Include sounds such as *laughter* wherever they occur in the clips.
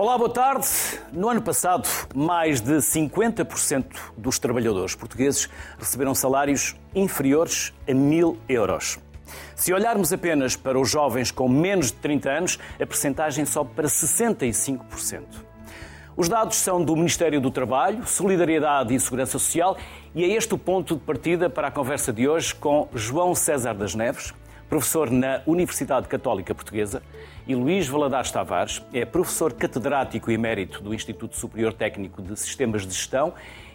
Olá, boa tarde. No ano passado, mais de 50% dos trabalhadores portugueses receberam salários inferiores a mil euros. Se olharmos apenas para os jovens com menos de 30 anos, a percentagem sobe para 65%. Os dados são do Ministério do Trabalho, Solidariedade e Segurança Social e é este o ponto de partida para a conversa de hoje com João César das Neves, professor na Universidade Católica Portuguesa, e Luís Valadares Tavares, é professor catedrático emérito do Instituto Superior Técnico de Sistemas de Gestão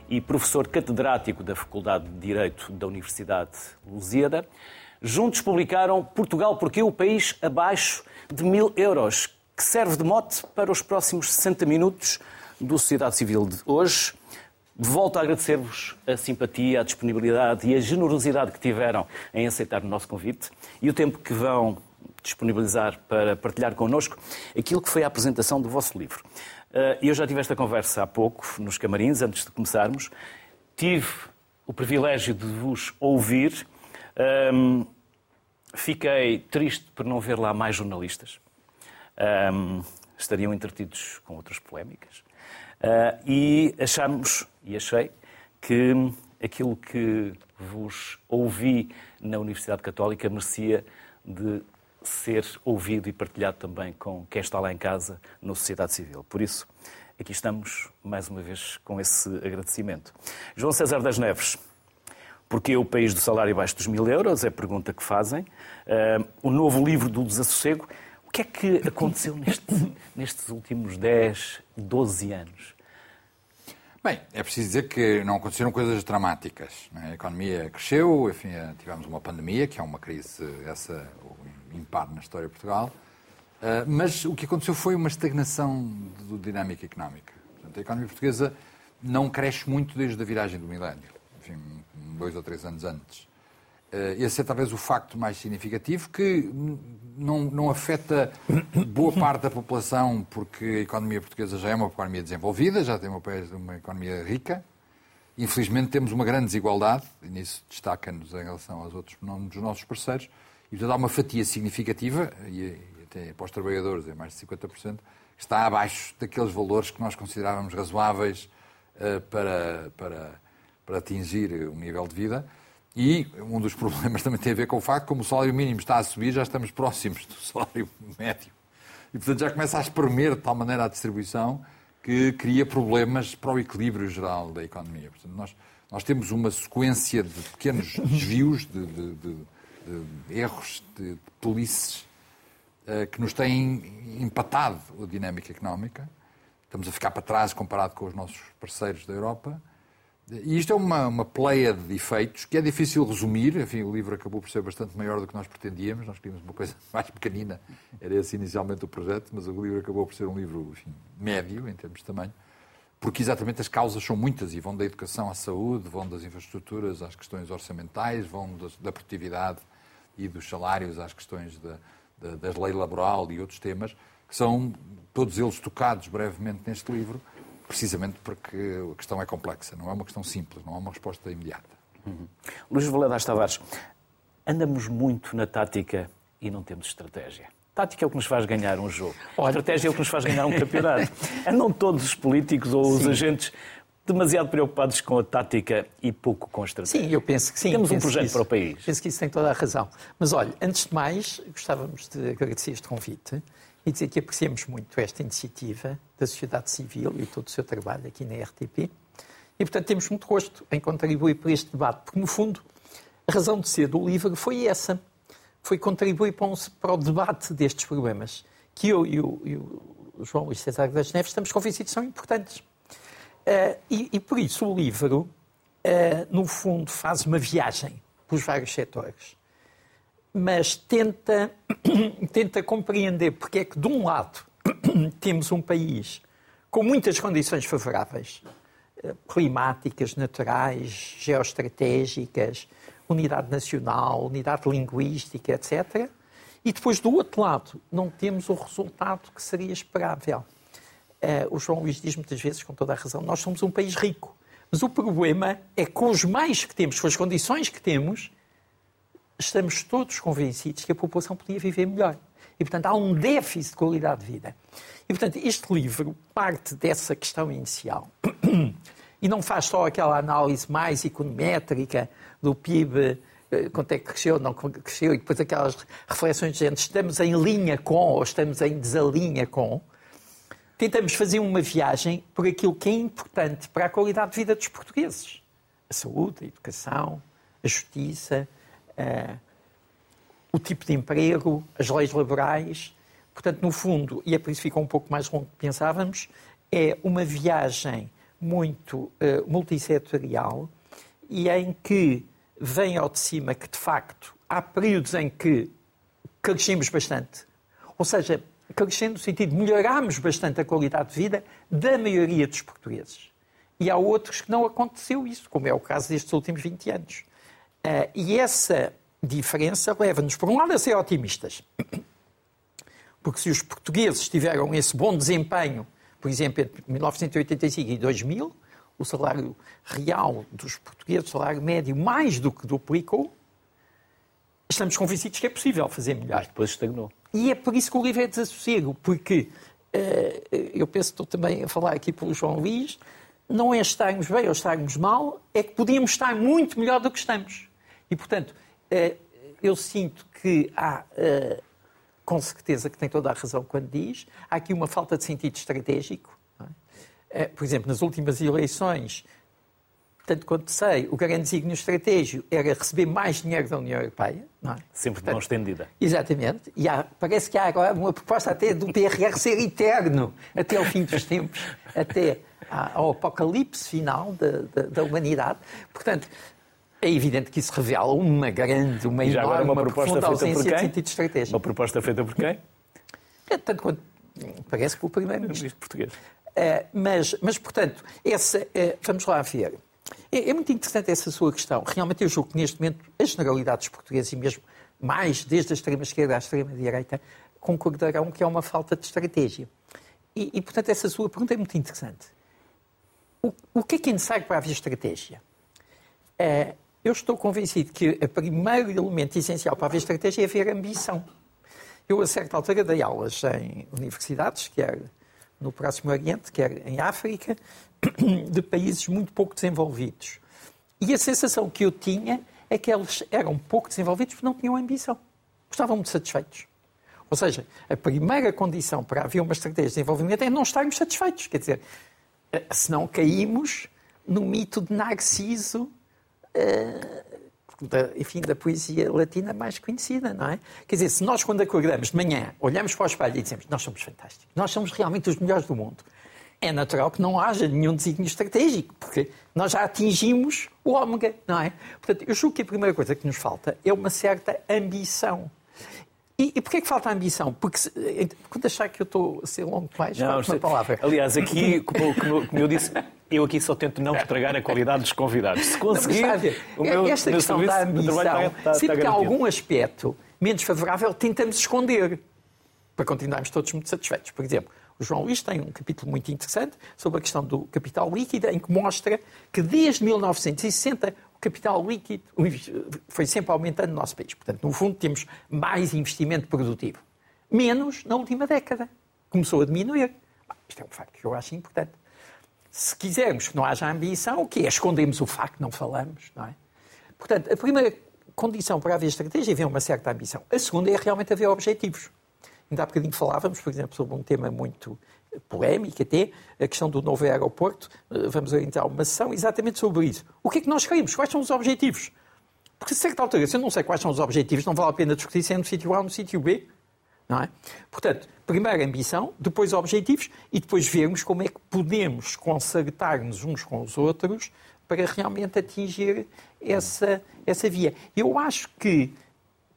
e professor catedrático da Faculdade de Direito da Universidade Lusíada. Juntos publicaram Portugal porque o país abaixo de mil euros, que serve de mote para os próximos 60 minutos do Sociedade Civil de hoje. Volto a agradecer-vos a simpatia, a disponibilidade e a generosidade que tiveram em aceitar o nosso convite e o tempo que vão disponibilizar para partilhar connosco aquilo que foi a apresentação do vosso livro. Eh, eu já tive esta conversa há pouco, nos camarins, antes de começarmos. Tive o privilégio de vos ouvir. Um, fiquei triste por não ver lá mais jornalistas. Um, estariam entretidos com outras polémicas. Uh, e achamos, e achei, que aquilo que vos ouvi na Universidade Católica merecia de ser ouvido e partilhado também com quem está lá em casa, na sociedade civil. Por isso, aqui estamos, mais uma vez, com esse agradecimento. João César das Neves, porque o país do salário abaixo dos mil euros? É a pergunta que fazem. Uh, o novo livro do desassossego. O que é que aconteceu neste, *laughs* nestes últimos 10, 12 anos? Bem, é preciso dizer que não aconteceram coisas dramáticas. É? A economia cresceu, enfim, tivemos uma pandemia, que é uma crise essa impar na história de Portugal, uh, mas o que aconteceu foi uma estagnação da dinâmica económica. Portanto, a economia portuguesa não cresce muito desde a viragem do milénio enfim, dois ou três anos antes. Eh, esse é talvez o facto mais significativo que não, não afeta boa parte da população, porque a economia portuguesa já é uma economia desenvolvida, já tem uma, uma economia rica. Infelizmente temos uma grande desigualdade, e nisso destaca-nos em relação aos outros dos nossos parceiros, e portanto há uma fatia significativa, e até para os trabalhadores é mais de 50%, que está abaixo daqueles valores que nós considerávamos razoáveis uh, para, para para atingir um nível de vida. E um dos *laughs* problemas também tem a ver com o facto, como o salário mínimo está a subir, já estamos próximos do *laughs* salário médio. E, portanto, já começa a espremer de tal maneira a distribuição que cria problemas para o equilíbrio geral da economia. Portanto, nós, nós temos uma sequência de pequenos desvios, de, de, de, erros, de, polices, uh, que nos têm empatado a dinâmica económica. Estamos a ficar para trás comparado com os nossos parceiros da Europa e isto é uma, uma pleia de efeitos que é difícil resumir. Enfim, o livro acabou por ser bastante maior do que nós pretendíamos. Nós queríamos uma coisa *laughs* mais pequenina. Era esse inicialmente o projeto, mas o livro acabou por ser um livro enfim, médio em termos de tamanho. Porque exatamente as causas são muitas e vão da educação à saúde, vão das infraestruturas às questões orçamentais, vão da produtividade e dos salários às questões da, da, da lei laboral e outros temas, que são todos eles tocados brevemente neste livro precisamente porque a questão é complexa, não é uma questão simples, não há uma resposta imediata. Uhum. Luís Valadares Tavares, andamos muito na tática e não temos estratégia. Tática é o que nos faz ganhar um jogo. A estratégia é o que nos faz ganhar um campeonato. *laughs* Andam todos os políticos ou os sim. agentes demasiado preocupados com a tática e pouco com a estratégia. Sim, eu penso que sim. Temos um projeto para o país. Penso que isso tem toda a razão. Mas olha, antes de mais, gostávamos de agradecer este convite e dizer que apreciamos muito esta iniciativa da sociedade civil e todo o seu trabalho aqui na RTP. E, portanto, temos muito gosto em contribuir para este debate, porque, no fundo, a razão de ser do livro foi essa. Foi contribuir para, um, para o debate destes problemas, que eu e o, e o João Luís César das Neves estamos convencidos que são importantes. Uh, e, e, por isso o livro, uh, no fundo, faz uma viagem pelos vários setores mas tenta, *coughs* tenta compreender porque é que, de um lado, *coughs* temos um país com muitas condições favoráveis, eh, climáticas, naturais, geoestratégicas, unidade nacional, unidade linguística, etc. E depois, do outro lado, não temos o resultado que seria esperável. Uh, o João Luís diz muitas vezes, com toda a razão, nós somos um país rico. Mas o problema é que com os mais que temos, com as condições que temos, estamos todos convencidos que a população podia viver melhor. E, portanto, há um déficit de qualidade de vida. E, portanto, este livro parte dessa questão inicial *clears throat* e não faz só aquela análise mais econométrica do PIB, eh, quanto é que cresceu, não cresceu, e depois aquelas reflexões de gente, estamos em linha com ou estamos em desalinha com. Tentamos fazer uma viagem por aquilo que é importante para a qualidade de vida dos portugueses. A saúde, a educação, a justiça, uh, o tipo de emprego, as leis laborais, Portanto, no fundo, e é por isso que ficou um pouco mais longo do que pensávamos, é uma viagem muito uh, multissetorial e em que vem ao de cima que, de facto, há períodos em que crescemos bastante. Ou seja, crescendo no sentido de melhorarmos bastante a qualidade de vida da maioria dos portugueses. E há outros que não aconteceu isso, como é o caso destes últimos 20 anos. Uh, e essa diferença leva-nos, por um lado, a ser otimistas *coughs* porque se os portugueses tiveram esse bom desempenho, por exemplo, entre 1985 e 2000, o salário real dos portugueses, o salário médio, mais do que duplicou, estamos convencidos que é possível fazer melhor. Mas depois estagnou. E é por isso que o livro é desassossego, porque uh, eu penso estou também a falar aqui pelo João Luís, não é estarmos bem ou estarmos mal, é que podíamos estar muito melhor do que estamos. E, portanto, uh, eu sinto que há uh, com certeza que tem toda a razão quando diz. Há aqui uma falta de sentido estratégico. É, por exemplo, nas últimas eleições, tanto quanto sei, o grande signo estratégico era receber mais dinheiro da União Europeia. Não é? Sempre de mão estendida. Exatamente. E há, parece que há agora uma proposta até do PRR ser eterno, até ao fim dos tempos, *laughs* até ao apocalipse final da, da, da humanidade. Portanto, é evidente que isso revela uma grande, uma enorme, agora uma, uma proposta feita por quem? de sentido estratégico. Uma proposta feita por quem? É, tanto quanto parece que o primeiro-ministro português. Uh, mas, mas, portanto, essa, uh, vamos lá ver. É, é, muito interessante essa sua questão. Realmente, eu julgo que neste momento a generalidade dos portugueses, e mesmo mais desde a extrema-esquerda à extrema-direita, concordarão que é uma falta de estratégia. E, e, portanto, essa sua pergunta é muito interessante. O, o que é que é necessário para haver estratégia? Uh, eu estou convencido que o primeiro elemento essencial para haver estratégia é haver ambição. Eu, a certa altura, dei aulas em universidades, quer no Próximo Oriente, quer em África, *clears throat* de países muito pouco desenvolvidos. E a sensação que eu tinha é que eles eram pouco desenvolvidos porque não tinham ambição. Estavam muito satisfeitos. Ou seja, a primeira condição para haver uma estratégia de desenvolvimento é não estarmos satisfeitos. Quer dizer, eh, senão caímos no mito de Narciso da, enfim, da poesia latina mais conhecida, não é? Quer dizer, se nós quando acordamos de manhã olhamos para o espelho e dizemos nós somos fantásticos, nós somos realmente os melhores do mundo, é natural que não haja nenhum desígnio estratégico, porque nós já atingimos o ômega, não é? Portanto, eu julgo que a primeira coisa que nos falta é uma certa ambição. E, e porquê que falta ambição? Porque se, quando achar que eu estou a ser longo demais, não, uma palavra. Aliás, aqui, como, como eu disse, *laughs* eu aqui só tento não estragar a qualidade dos convidados. Se conseguir, não, o meu, esta meu questão serviço, da ambição, está, está, sempre que há algum aspecto menos favorável, tentamos esconder para continuarmos todos muito satisfeitos. Por exemplo, o João Luís tem um capítulo muito interessante sobre a questão do capital líquido, em que mostra que desde 1960 o capital líquido foi sempre aumentando no nosso país. Portanto, no fundo, temos mais investimento produtivo. Menos na última década. Começou a diminuir. Isto é um facto que eu acho importante. Se quisermos que não haja ambição, o que é? Escondemos o facto, não falamos, não é? Portanto, a primeira condição para haver estratégia é haver uma certa ambição. A segunda é realmente haver objetivos. Ainda há bocadinho falávamos, por exemplo, sobre um tema muito polémico até, a questão do novo aeroporto. Eh, vamos orientar uma sessão exatamente sobre isso. O que é que nós queremos? Quais são os objetivos? Porque, a certa altura, se eu não sei quais são os objetivos, não vale a pena discutir se é no sítio A ou no sítio B. Não é? Portanto, primeiro ambição, depois objetivos e depois vermos como é que podemos concertar-nos uns com os outros para realmente atingir essa, essa via. Eu acho que,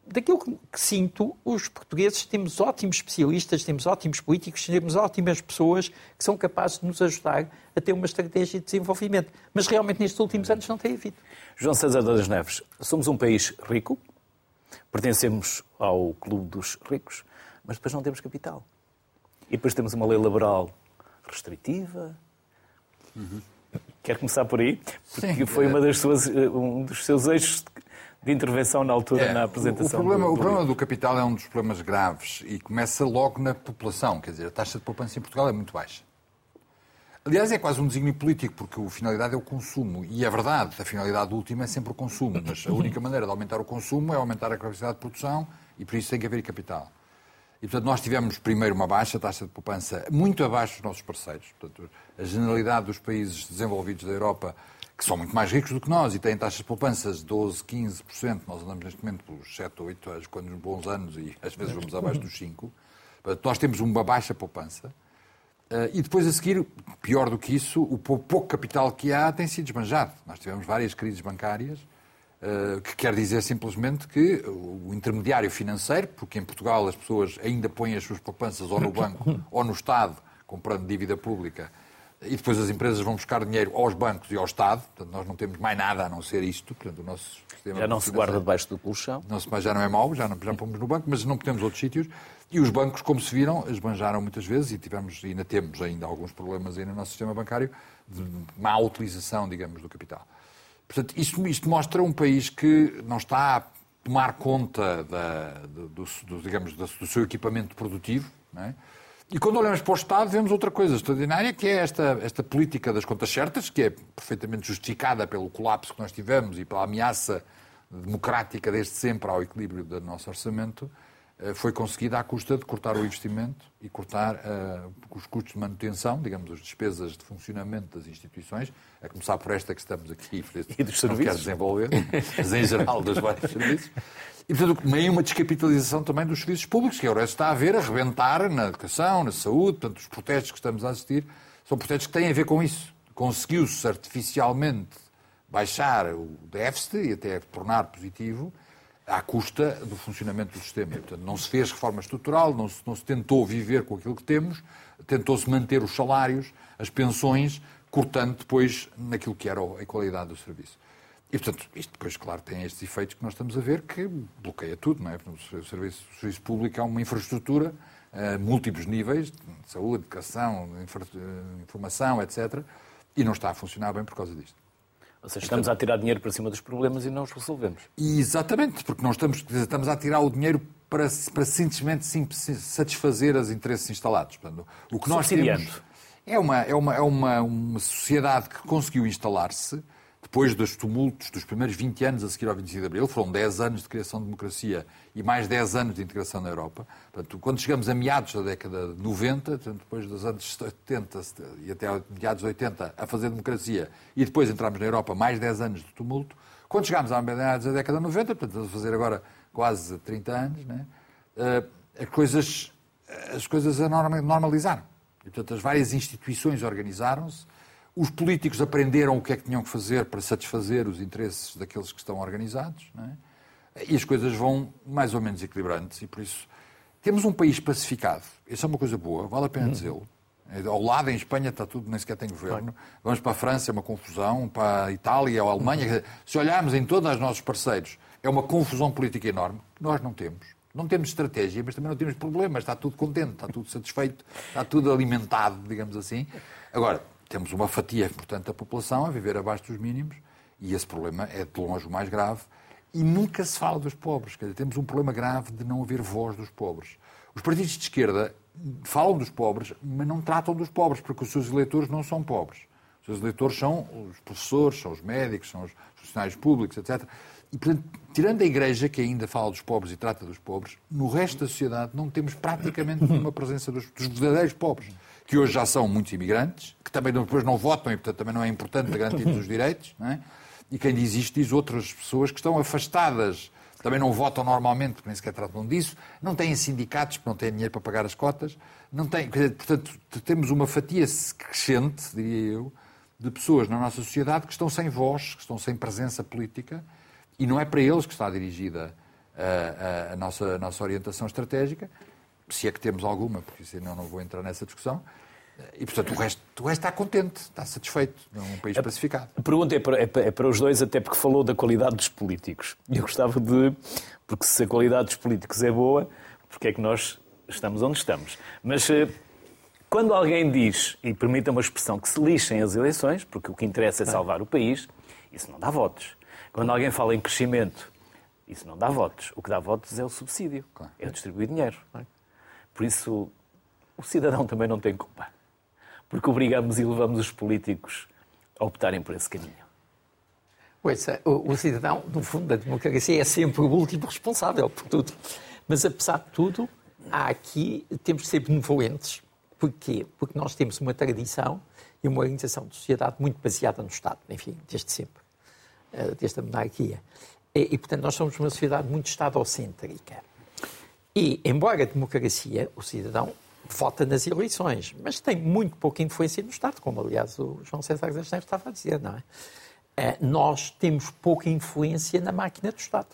daquilo que sinto, os portugueses temos ótimos especialistas, temos ótimos políticos, temos ótimas pessoas que são capazes de nos ajudar a ter uma estratégia de desenvolvimento. Mas realmente nestes últimos anos não tem havido. João César das Neves, somos um país rico, pertencemos ao clube dos ricos, mas depois não temos capital. E depois temos uma lei laboral restritiva. Uhum. Quer começar por aí? Porque Sim. foi uma das suas, um dos seus eixos de intervenção na altura, é, na apresentação. O problema, do, do o problema do capital é um dos problemas graves e começa logo na população. Quer dizer, a taxa de poupança em Portugal é muito baixa. Aliás, é quase um desígnio político, porque a finalidade é o consumo. E é verdade, a finalidade última é sempre o consumo. Mas a única maneira de aumentar o consumo é aumentar a capacidade de produção e por isso tem que haver capital. E, portanto, nós tivemos primeiro uma baixa taxa de poupança, muito abaixo dos nossos parceiros. Portanto, a generalidade dos países desenvolvidos da Europa, que são muito mais ricos do que nós e têm taxas de poupanças de 12, 15%, nós andamos neste momento pelos 7 ou 8, quando nos bons anos, e às vezes vamos abaixo dos 5%. Portanto, nós temos uma baixa poupança. Uh, e depois a seguir, pior do que isso, o pouco capital que há tem sido esbanjado. Nós tivemos várias crises bancárias, uh, que quer dizer simplesmente que o intermediário financeiro, porque em Portugal as pessoas ainda põem as suas poupanças ou no banco *laughs* ou no Estado, comprando dívida pública, e depois as empresas vão buscar dinheiro aos bancos e ao Estado, portanto nós não temos mais nada a não ser isto, portanto o nosso sistema... Já não se guarda debaixo do colchão. Não, já não é mau, já, não, já pomos no banco, mas não podemos outros sítios. E os bancos, como se viram, esbanjaram muitas vezes e tivemos, ainda temos ainda alguns problemas aí no nosso sistema bancário de má utilização, digamos, do capital. Portanto, isto, isto mostra um país que não está a tomar conta da, do, do, digamos, do seu equipamento produtivo, é? E quando olhamos para o Estado, vemos outra coisa extraordinária, que é esta, esta política das contas certas, que é perfeitamente justificada pelo colapso que nós tivemos e pela ameaça democrática desde sempre ao equilíbrio do nosso orçamento, foi conseguida à custa de cortar o investimento e cortar uh, os custos de manutenção, digamos, as despesas de funcionamento das instituições, a começar por esta que estamos aqui e dos serviços. quero desenvolver, mas em geral dos vários *laughs* serviços. E, portanto, meio uma descapitalização também dos serviços públicos, que agora está a ver a rebentar na educação, na saúde, portanto, os protestos que estamos a assistir são protestos que têm a ver com isso. Conseguiu-se artificialmente baixar o déficit e até tornar positivo, à custa do funcionamento do sistema. Portanto, não se fez reforma estrutural, não se, não se tentou viver com aquilo que temos, tentou-se manter os salários, as pensões, cortando depois naquilo que era a qualidade do serviço. E, portanto, isto depois, claro, tem estes efeitos que nós estamos a ver que bloqueia tudo, não é? O serviço, o serviço público é uma infraestrutura a múltiplos níveis, de saúde, educação, informação, etc., e não está a funcionar bem por causa disto. Ou seja, estamos a tirar dinheiro para cima dos problemas e não os resolvemos. Exatamente, porque não estamos, estamos a tirar o dinheiro para, para simplesmente satisfazer os interesses instalados. Portanto, o que nós temos é uma, é uma, é uma, uma sociedade que conseguiu instalar-se depois dos tumultos dos primeiros 20 anos a seguir ao 25 de Abril, foram 10 anos de criação de democracia e mais 10 anos de integração na Europa. Portanto, quando chegamos a meados da década de 90, portanto, depois dos anos 70 e até meados de 80 a fazer democracia e depois entramos na Europa, mais 10 anos de tumulto, quando chegámos a meados da década de 90, portanto, estamos a fazer agora quase 30 anos, né, as coisas, as coisas normalizaram. E, portanto, as várias instituições organizaram-se, os políticos aprenderam o que é que tinham que fazer para satisfazer os interesses daqueles que estão organizados, é? e as coisas vão mais ou menos equilibrantes, e por isso temos um país pacificado. Isso é uma coisa boa, vale a pena uhum. dizê-lo. Ao lado, em Espanha, está tudo, nem sequer tem governo. Vamos para a França, é uma confusão. Para a Itália, a Alemanha. Uhum. Se olharmos em todos os nossos parceiros, é uma confusão política enorme. Nós não temos. Não temos estratégia, mas também não temos problemas. Está tudo contente, está tudo satisfeito, está tudo alimentado, digamos assim. Agora, temos uma fatia importante da população a viver abaixo dos mínimos e esse problema é de longe o mais grave. E nunca se fala dos pobres. Quer dizer, temos um problema grave de não haver voz dos pobres. Os partidos de esquerda falam dos pobres, mas não tratam dos pobres, porque os seus eleitores não são pobres. Os seus eleitores são os professores, são os médicos, são os funcionários públicos, etc. E, portanto, tirando a Igreja, que ainda fala dos pobres e trata dos pobres, no resto da sociedade não temos praticamente nenhuma presença dos, dos verdadeiros pobres que hoje já são muitos imigrantes, que também depois não votam e, portanto, também não é importante garantir os direitos, é? e quem diz isto diz outras pessoas que estão afastadas, também não votam normalmente, porque nem sequer tratam disso, não têm sindicatos, porque não têm dinheiro para pagar as cotas, não têm, portanto, temos uma fatia crescente, diria eu, de pessoas na nossa sociedade que estão sem voz, que estão sem presença política, e não é para eles que está dirigida a, a, a nossa, a nossa orientação estratégica, se é que temos alguma, porque senão não vou entrar nessa discussão. E, portanto, o resto, o resto está contente, está satisfeito. É um país pacificado. A pergunta é para, é, para, é para, os dois, até porque falou da qualidade dos políticos. E eu gostava de. Porque se a qualidade dos políticos é boa, porque é que nós estamos onde estamos? Mas eh, quando alguém diz, e permita uma expressão, que se lixem as eleições, porque o que interessa é salvar o país, isso não dá votos. Quando alguém fala em crescimento Isso não dá votos. O que dá votos é o subsídio, é distribuir dinheiro. Por isso, o cidadão também não tem culpa. Porque obrigamos e levamos os políticos a optarem por esse caminho. Ouça, o, o cidadão, no fundo, da democracia é sempre o último responsável por tudo. Mas, apesar de tudo, há aqui, temos de ser benevolentes. Porquê? Porque nós temos uma tradição e uma organização de sociedade muito baseada no Estado, enfim, desde sempre, eh, desde a monarquia. E, portanto, nós somos uma sociedade muito estadocêntrica. E, embora a democracia, o cidadão vota nas eleições, mas tem muito pouca influência no Estado, como, aliás, o João César Neves estava a dizer, não é? Eh, nós temos pouca influência na máquina do Estado.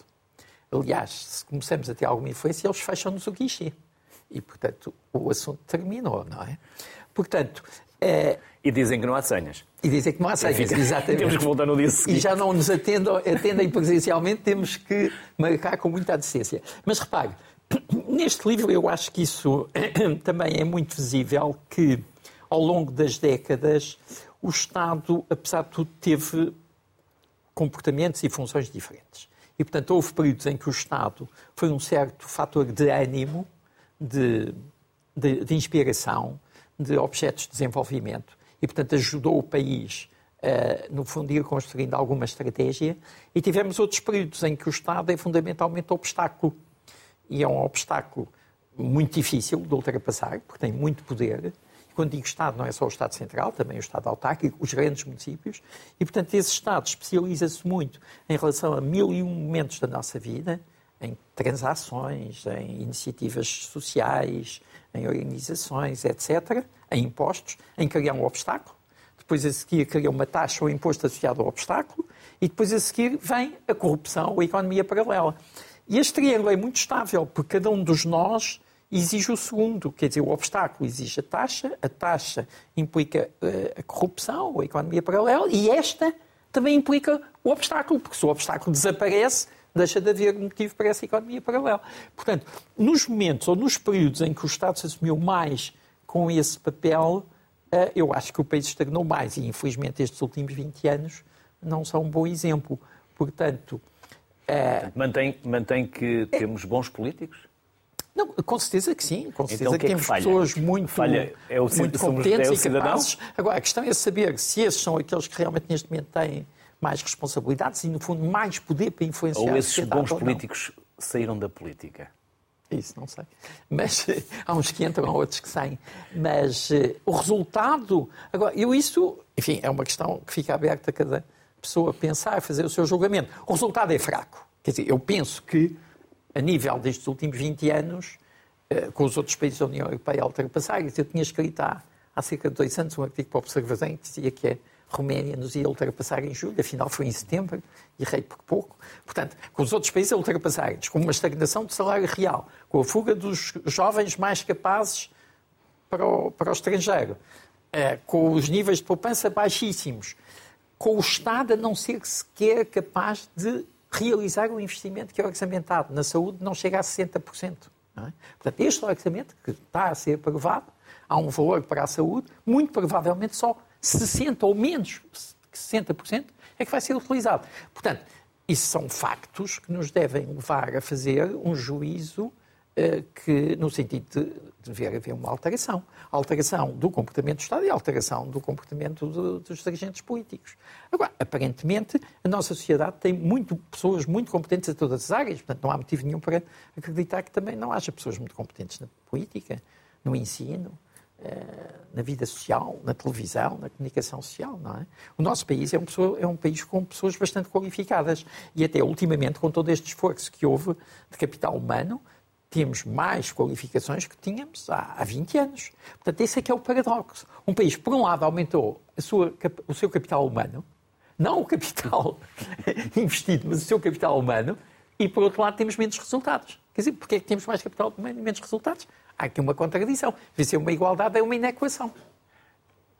Aliás, se começamos a ter alguma influência, eles fecham-nos o guichê. E, portanto, o assunto terminou, não é? Portanto, eh, E dizem que não há senhas. e dizer que não há senhas, Fica- exatamente. Temos que voltar no dia E seguinte. já não nos atendam, atendem presencialmente, temos que marcar com muita decência. Mas repare, neste livro eu acho que isso *clears throat* também é muito visível que, ao longo das décadas, o Estado, apesar de tudo, teve comportamentos e funções diferentes. E, portanto, houve períodos em que o Estado foi um certo fator de ânimo, de, de, de inspiração, de objetos de desenvolvimento. E, portanto, ajudou o país, a, no fundo, ir construindo alguma estratégia. E tivemos outros períodos em que o Estado é fundamentalmente obstáculo. E é um obstáculo muito difícil de ultrapassar, porque tem muito poder. E quando digo Estado, não é só o Estado Central, também o Estado autárquico, os grandes municípios. E, portanto, esse Estado especializa-se muito em relação a mil e um momentos da nossa vida, em transações, em iniciativas sociais, em organizações, etc., em impostos, em criar um obstáculo. Depois a seguir cria uma taxa ou imposto associado ao obstáculo e depois a seguir vem a corrupção a economia paralela. E este triângulo é muito estável, porque cada um dos nós exige o segundo. Quer dizer, o obstáculo exige a taxa, a taxa implica eh, a corrupção a economia paralela e esta também implica o obstáculo, porque se o obstáculo desaparece, deixa de haver motivo para essa economia paralela. Portanto, nos momentos ou nos períodos em que o Estado se assumiu mais com esse papel, eh, eu acho que o país estagnou mais e, infelizmente, estes últimos 20 anos não são um bom exemplo. Portanto, eh, Mantém, mantém que temos bons políticos? não, com certeza que sim, com certeza Então, que é que temos falha? pessoas muito, Falha é o muito somos- competentes é o e capazes. Agora, a questão é saber se esses são aqueles que realmente neste momento têm mais responsabilidades e, no fundo, mais poder para influenciar Ou esses bons ou políticos saíram da política? Isso, não sei. Mas *laughs* há uns que entram, há outros que saem. Mas eh, o resultado. Agora, eu isso, enfim, é uma questão que fica aberta a cada pessoa pensar, fazer o seu julgamento. O resultado é fraco. Quer dizer, eu penso que, a nível destes últimos 20 anos, eh, com os outros países da União Europeia a ultrapassar, eu tinha escrito há, há cerca de dois anos um artigo para o Observador que dizia que a Roménia nos ia ultrapassar em julho, afinal foi em setembro, errei por pouco. Portanto, com os outros países a ultrapassarem-nos, com uma estagnação do salário real, com a fuga dos jovens mais capazes para o, para o estrangeiro, eh, com os níveis de poupança baixíssimos, com o Estado a não ser sequer capaz de realizar o investimento que é orçamentado na saúde, não chega a 60%. Não é? Portanto, este orçamento que está a ser aprovado, há um valor para a saúde, muito provavelmente só 60% ou menos que 60% é que vai ser utilizado. Portanto, isso são factos que nos devem levar a fazer um juízo eh, que, no sentido de dever haver uma alteração. Alteração do comportamento do Estado e alteração do comportamento do- dos dirigentes políticos. Agora, aparentemente, a nossa sociedade tem muito, pessoas muito competentes em todas as áreas, portanto, não há motivo nenhum para acreditar que também não haja pessoas muito competentes na política, no ensino, eh, na vida social, na televisão, na comunicação social, não é? O nosso país é um, pessoa- é um país com pessoas bastante qualificadas e até ultimamente, com todo este esforço que houve de capital humano, temos mais qualificações que tínhamos há, há 20 anos. Portanto, esse é que é o paradoxo. Um país, por um lado, aumentou sua o seu capital humano, não o capital *laughs* investido, mas o seu capital humano, e por outro lado temos menos resultados. Quer dizer, porque é que temos mais capital humano e menos resultados? Há aqui uma contradição. Devia ser uma igualdade, é uma inequação.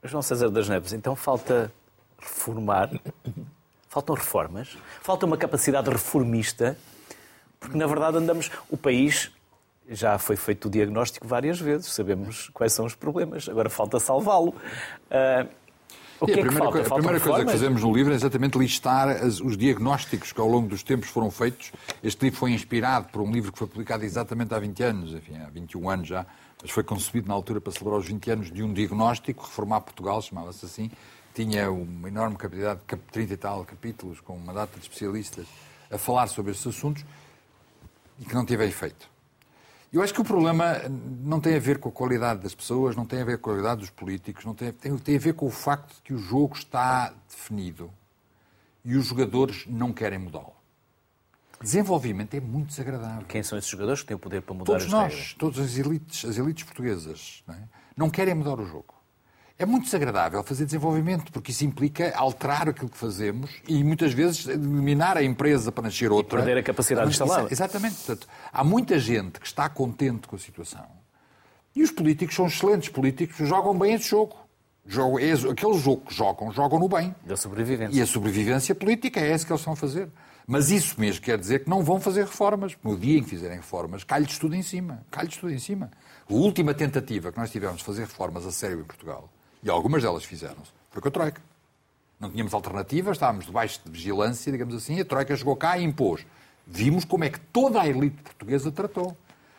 João César das Neves, então falta reformar, faltam reformas, falta uma capacidade reformista, porque na verdade andamos. O país já foi feito o diagnóstico várias vezes, sabemos quais são os problemas, agora falta salvá-lo. Ah, O que a é que primeira, falta? co- a primeira coisa que fazemos no livro é exatamente listar as- os diagnósticos que ao longo dos tempos foram feitos. Este livro foi inspirado por um livro que foi publicado exatamente há 20 anos, enfim, há 21 anos já, mas foi concebido na altura para celebrar os 20 anos de um diagnóstico, Reformar Portugal, chamava-se assim. Tinha uma enorme capacidade de cap- 30 e tal capítulos, com uma data de especialistas a falar sobre esses assuntos e que não teve efeito. Eu acho que o problema não tem a ver com a qualidade das pessoas, não tem a ver com a qualidade dos políticos, não tem, tem, tem a ver com o facto de que o jogo está definido e os jogadores não querem mudá-lo. Desenvolvimento é muito desagradável. Quem são esses jogadores que têm o poder para mudar Todos as nós, regras? todas as elites, as elites portuguesas, não, é? não querem mudar o jogo. É muito desagradável fazer desenvolvimento, porque isso implica alterar aquilo que fazemos e muitas vezes eliminar a empresa para nascer outra. perder a capacidade instalada. Exatamente. Portanto, há muita gente que está contente com a situação e os políticos são excelentes políticos, jogam bem esse jogo. Jogo, é, aquele jogo que jogam, jogam no bem. Da sobrevivência. E a sobrevivência política é essa que eles estão a fazer. Mas isso mesmo quer dizer que não vão fazer reformas. No dia em que fizerem reformas, cai-lhes tudo em cima. Cai-lhes tudo em cima. A última tentativa que nós tivemos de fazer reformas a sério em Portugal, e algumas delas fizeram-se, foi com a Troika. Não tínhamos alternativas, estávamos debaixo de vigilância, digamos assim, a Troika chegou cá e impôs. Vimos como é que toda a elite portuguesa tratou.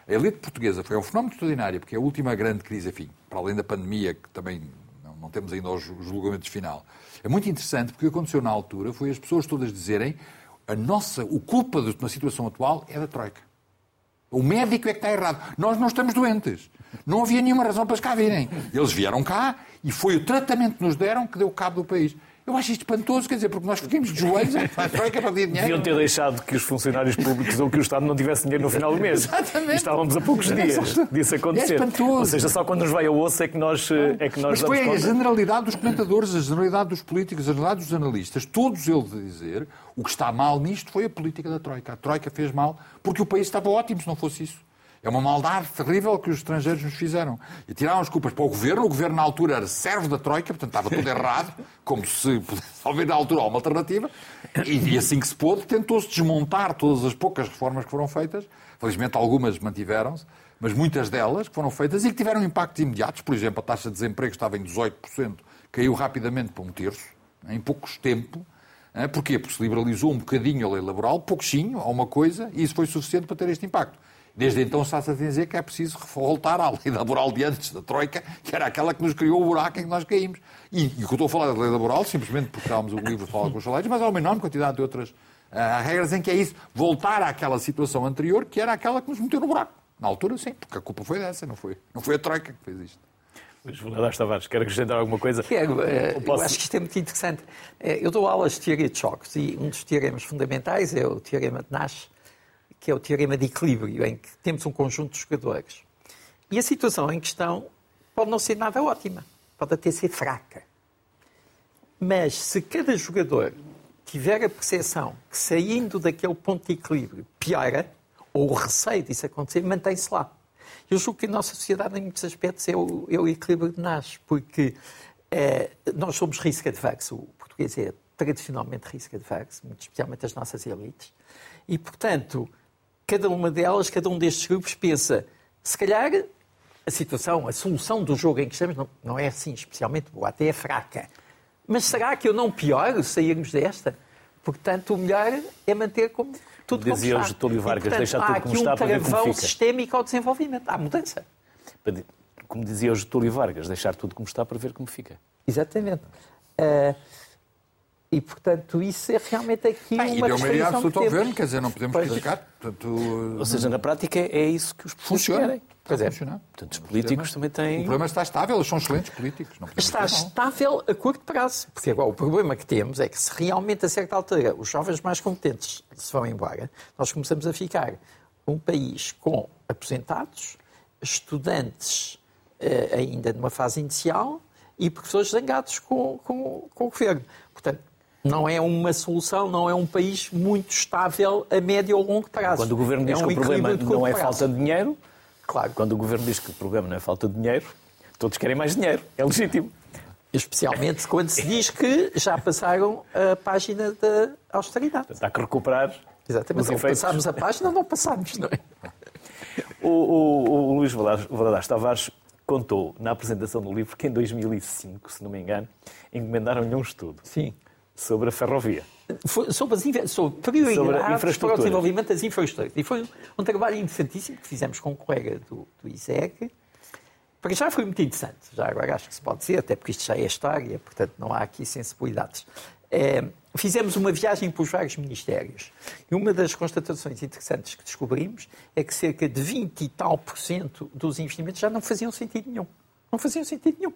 A elite portuguesa foi um fenómeno extraordinário, porque é a última grande crise, enfim, para além da pandemia, que também não, não temos ainda os julgamentos final, é muito interessante porque o que aconteceu na altura foi as pessoas todas dizerem a nossa, o culpa uma situação atual é da Troika. O médico é que está errado. Nós não estamos doentes. Não havia nenhuma razão para eles cá virem. Eles vieram cá e foi o tratamento que nos deram que deu cabo do país. Eu acho isto espantoso, quer dizer, porque nós ficamos de joelhos *laughs* a Troika para pedir dinheiro. Deviam ter deixado que os funcionários públicos ou que o Estado não tivesse dinheiro no final do mês. Exatamente. E estávamos a poucos dias disso acontecer. É espantoso. Ou seja, só quando nos vai a osso é que nós, eh, é que nós Mas foi a generalidade dos comentadores, a generalidade dos políticos, a generalidade dos analistas, todos eles a dizer o que está mal nisto foi a política da Troika. A Troika fez mal porque o país estava ótimo se não fosse isso. É uma maldade terrível que os estrangeiros nos fizeram. E tiraram as culpas para o governo. O governo, na altura, era servo da Troika, portanto estava tudo errado, como se pudesse haver, na altura, uma alternativa. E, e assim que se pôde, tentou-se desmontar todas as poucas reformas que foram feitas. Felizmente, algumas mantiveram-se, mas muitas delas que foram feitas e que tiveram impactos imediatos. Por exemplo, a taxa de desemprego estava em 18%, caiu rapidamente para um terço, em poucos tempo. Hein? Porquê? Porque se liberalizou um bocadinho a lei laboral, pouquinho, a uma coisa, e isso foi suficiente para ter este impacto. Desde então está-se a dizer que é preciso voltar à lei laboral de antes da Troika, que era aquela que nos criou o buraco em que nós caímos. E, e o que eu estou a falar da lei laboral, simplesmente porque estávamos o livro fala com os salários, mas há uma enorme quantidade de outras ah, regras em que é isso, voltar àquela situação anterior, que era aquela que nos meteu no buraco. Na altura, sim, porque a culpa foi dessa, não foi, não foi a Troika que fez isto. Valadares Tavares, quer acrescentar alguma coisa? Quero, eh, Ou eu posso- acho que isto é muito interessante. Eh, Eu dou aulas de teoria de choques e um dos teoremas fundamentais é o teorema de Nash, que é o teorema de equilíbrio, em que temos um conjunto de jogadores. E a situação em questão pode não ser nada ótima, pode até ser fraca. Mas se cada jogador tiver a percepção que saindo daquele ponto de equilíbrio piora, ou o receio disso acontecer, mantém-se lá. Eu julgo que a nossa sociedade, em muitos aspectos, é o, é o equilíbrio de Nash, porque eh, nós somos risco adverso. O português é tradicionalmente risco adverso, muito especialmente as nossas elites. E, portanto, cada uma delas, cada um destes grupos pensa, se calhar a situação, a solução do jogo em que estamos não, não é assim especialmente boa, até é fraca. Mas será que eu não pioro sairmos desta? Portanto, o melhor é manter como tudo como Dizia o está. Getúlio E, Vargas, portanto, deixar há tudo como aqui está um para ver como travão fica. sistémico ao desenvolvimento. Há mudança. Como dizia o Getúlio Vargas, deixar tudo como está para ver como fica. Exatamente. Ah, e, portanto, isso é realmente aqui Ah, e uma deu maioria absoluta que ao temos. governo, quer dizer, não podemos Pois. criticar. Portanto, Ou seja, na prática é isso que os políticos funciona. querem. Pois é. Portanto, os políticos também O têm... problema está estável, eles são excelentes políticos. Está dizer estável a curto prazo. Porque agora o problema que temos é que se realmente a certa altura os jovens mais competentes se vão embora, nós começamos a ficar um país com aposentados, estudantes eh, ainda numa fase inicial e professores zangados com, com, com o governo. Portanto, não é uma solução, não é um país muito estável a médio ou longo prazo. Quando o governo diz é um que o problema não é prazo. falta de dinheiro, Claro. quando o governo diz que o problema não é falta de dinheiro, todos querem mais dinheiro. É legítimo. Especialmente quando se diz que já passaram a página da austeridade. Portanto, há que recuperar Exatamente. Ou passámos a página ou não passámos, não é? O, o- o Luís Valadares Tavares contou na apresentação do livro que em 2005, se não me engano, encomendaram-lhe um estudo Sim. Sobre a ferrovia. Foi sobre, as, sobre prioridades para o desenvolvimento das infraestruturas. E foi um trabalho interessantíssimo que fizemos com um colega do, do ISEG. Para já foi muito interessante. Já agora acho que se pode dizer, até porque isto já é história, portanto não há aqui sensibilidades. É, fizemos uma viagem pelos vários ministérios. E uma das constatações interessantes que descobrimos é que cerca de 20 e tal por cento dos investimentos já não faziam sentido nenhum. Não faziam sentido nenhum.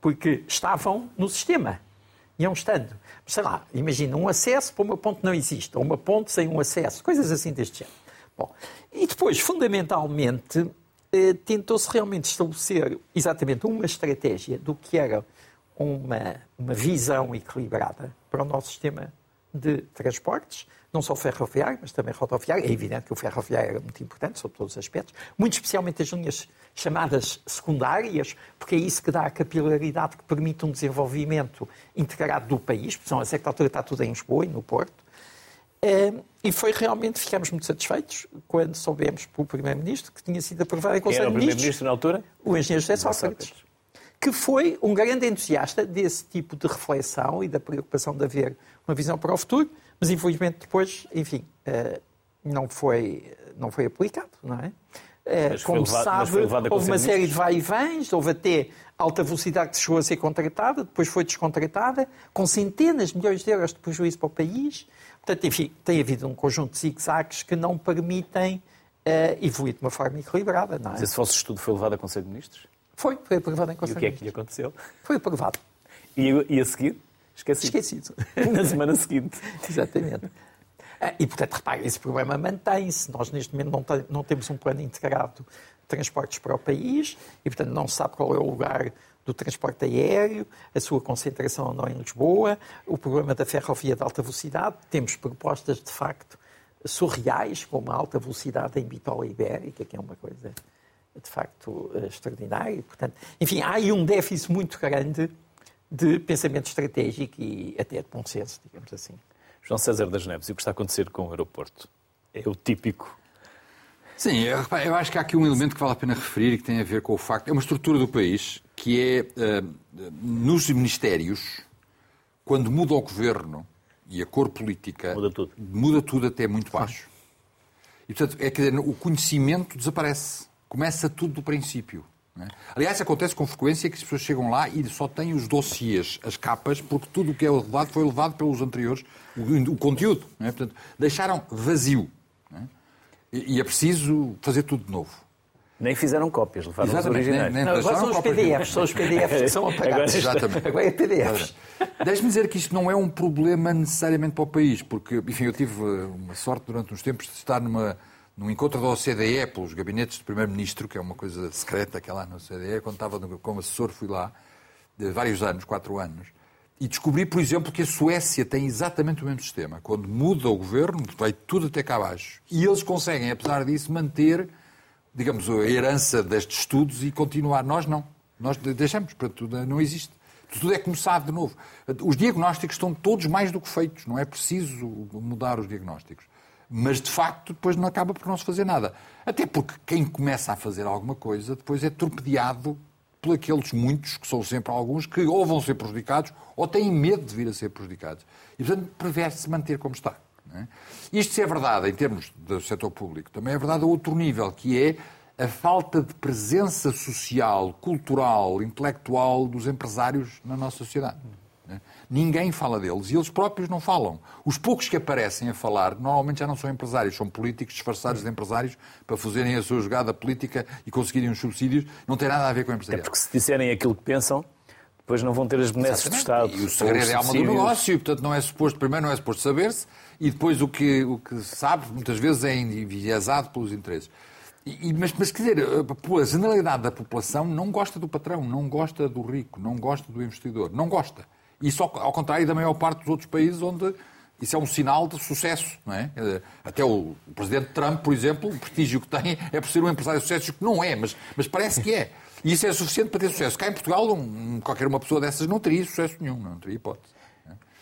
Porque estavam no sistema. Iam estando. Sei lá, imagina um acesso para uma ponte não existe, ou uma ponte sem um acesso, coisas assim deste género. Bom, e depois, fundamentalmente, eh, tentou-se realmente estabelecer exatamente uma estratégia do que era uma, uma visão equilibrada para o nosso sistema de transportes, não só ferroviário, mas também rodoviário. É evidente que o ferroviário era muito importante, sob todos os aspectos, muito especialmente as linhas chamadas secundárias, porque é isso que dá a capilaridade que permite um desenvolvimento integrado do país, porque senão a certa altura está tudo em Lisboa e no Porto. Eh, E foi realmente, ficámos muito satisfeitos quando soubemos pelo Primeiro-Ministro que tinha sido aprovado em Quem era Conselho o de Ministros Primeiro-Ministro na altura? o engenheiro José Sócrates. que foi um grande entusiasta desse tipo de reflexão e da preocupação de haver uma visão para o futuro, mas infelizmente depois, enfim, eh, não foi, não foi aplicado, não é? Eh, Mas Como levado- sabe, houve uma Conselho de série de vai-e-vens, houve até alta velocidade que chegou a ser contratada, depois foi descontratada, com centenas de milhões de euros de prejuízo para o país. Portanto, enfim, tem havido um conjunto de zigue-zagues que não permitem eh, evoluir de uma forma equilibrada, não é? Mas esse vosso estudo foi levado a Conselho de Ministros? Foi, foi aprovado em E Conselho o que é de que lhe aconteceu? Foi aprovado. E, e a seguir? Esqueci. Esquecido. *laughs* Na semana seguinte. Exatamente. Ah, E, portanto, repare, esse problema mantém-se. Nós, neste momento, não, te- não temos um plano integrado de transportes para o país e, portanto, não se sabe qual é o lugar do transporte aéreo, a sua concentração ou não em Lisboa, o problema da ferrovia de alta velocidade. Temos propostas, de facto, surreais, como a alta velocidade em Bitola Ibérica, que é uma coisa, de facto, eh, extraordinária. Portanto, enfim, há aí um déficit muito grande de pensamento estratégico e até de bom senso, digamos assim. João César das Neves, e o que está a acontecer com o aeroporto? É o típico. Sim, eu, acho que há aqui um elemento que vale a pena referir e que tem a ver com o facto. É uma estrutura do país que é, eh, nos ministérios, quando muda o governo e a cor política. Muda tudo. Muda tudo até muito baixo. E, portanto, é que o conhecimento desaparece. Começa tudo do princípio. Não é? Aliás, acontece com frequência que as pessoas chegam lá e só têm os dossiês, as capas, porque tudo o que é levado foi levado pelos anteriores, o, o conteúdo. não é? Portanto, deixaram vazio. não é? E, e é preciso fazer tudo de novo. Nem fizeram cópias, levaram os originais. nem- nem- Não, agora são os PDFs, são os PDFs que são apagados. *laughs* Exatamente. Agora é PDFs. Deixe-me dizer que isto não é um problema necessariamente para o país, porque, enfim, eu tive eh, uma sorte durante uns tempos de estar numa, num encontro da OCDE pelos gabinetes do Primeiro-Ministro, que é uma coisa secreta que é lá na OCDE. Quando estava como assessor, fui lá, de vários anos, quatro anos, e descobri, por exemplo, que a Suécia tem exatamente o mesmo sistema. Quando muda o governo, vai tudo até cá abaixo. E eles conseguem, apesar disso, manter, digamos, a herança destes estudos e continuar. Nós não. Nós de- deixamos, portanto, não existe. Tudo é começado de novo. Os diagnósticos estão todos mais do que feitos. Não é preciso mudar os diagnósticos. Mas, de facto, depois não acaba por não se fazer nada. Até porque quem começa a fazer alguma coisa depois é torpedeado por aqueles muitos, que são sempre alguns, que ou vão ser prejudicados ou têm medo de vir a ser prejudicados. E, portanto, prefere-se manter como está. é? Isto, se é verdade em termos do setor público, também é verdade a outro nível, que é a falta de presença social, cultural, intelectual dos empresários na nossa sociedade. Ninguém fala deles e eles próprios não falam. Os poucos que aparecem a falar normalmente já não são empresários, são políticos disfarçados de empresários para fazerem a sua jogada política e conseguirem os subsídios. Não tem nada a ver com o É porque se disserem aquilo que pensam, depois não vão ter as benesses do Estado. E o segredo é a alma do negócio, e, portanto não é suposto, primeiro não é suposto saber-se, e depois o que, o que sabe, muitas vezes é enviesado pelos interesses. E- mas, mas, quer dizer, a, a generalidade da população não gosta do patrão, não gosta do rico, não gosta do investidor, não gosta. Isso ao, ao contrário da maior parte dos outros países onde isso é um sinal de sucesso, não é? Dizer, Até o, o presidente Trump, por exemplo, o prestígio que tem é por ser um empresário de sucesso, que não é, mas, mas parece que é. E isso é suficiente para ter sucesso. Cá em Portugal, um- qualquer uma pessoa dessas não teria sucesso nenhum, não teria hipótese.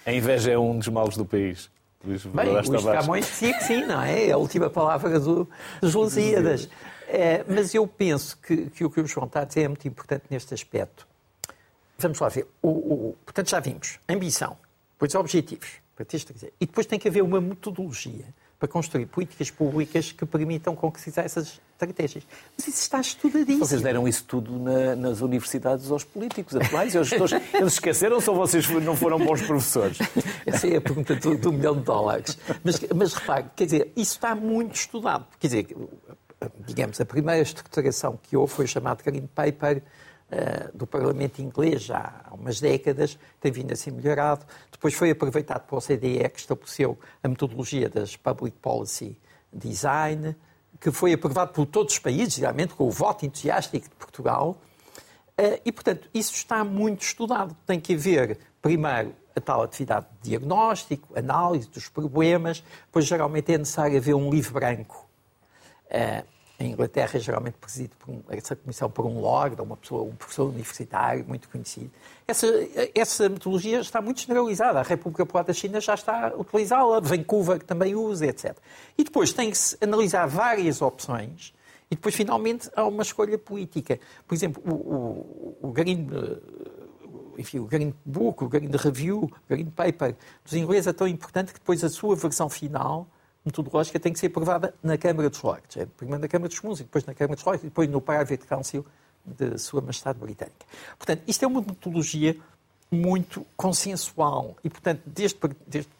A inveja é um dos males do país. Luís Bem, Luís Camões dizia que sim, não é? É a última palavra do, dos Lusíadas. É, mas eu penso que, que, o que o João está a dizer é muito importante neste aspecto. Vamos lá ver. O, o, portanto, já vimos. Ambição, depois objetivos, e depois tem que haver uma metodologia para construir políticas públicas que permitam concretizar essas estratégias. Mas isso está estudadíssimo. Vocês deram isso tudo na, nas universidades aos políticos atuais e aos gestores. Eles esqueceram-se ou vocês não foram bons professores? Essa é a pergunta do, do milhão de dólares. Mas, mas repare, quer dizer, isso está muito estudado. Quer dizer, digamos, a primeira estruturação que houve foi o chamado Green Paper, do Parlamento inglês já há umas décadas, tem vindo a ser melhorado. Depois foi aproveitado pela OCDE, que estabeleceu a metodologia das Public Policy Design, que foi aprovado por todos os países, realmente, com o voto entusiástico de Portugal. Uh, e, portanto, isso está muito estudado. Tem que haver, primeiro, a tal atividade de diagnóstico, análise dos problemas, depois, geralmente, é necessário haver um livro branco. Em Inglaterra é geralmente presidido por um, essa comissão por um lord, uma pessoa, um professor universitário muito conhecido. Essa, essa metodologia está muito generalizada. A República Popular da China já está a utilizá-la, Vancouver também usa, etc. E depois tem-se analisar várias opções e depois, finalmente, há uma escolha política. Por exemplo, o, o, o Green, enfim, o Green Book, o Green Review, o Green Paper dos ingleses é tão importante que depois a sua versão final metodológica tem que ser aprovada na Câmara dos Lordes. É primeiro na Câmara dos Comuns e depois na Câmara dos Lordes e depois no Private Council de Sua Majestade Britânica. Portanto, isto é uma metodologia muito consensual e, portanto, desde, desde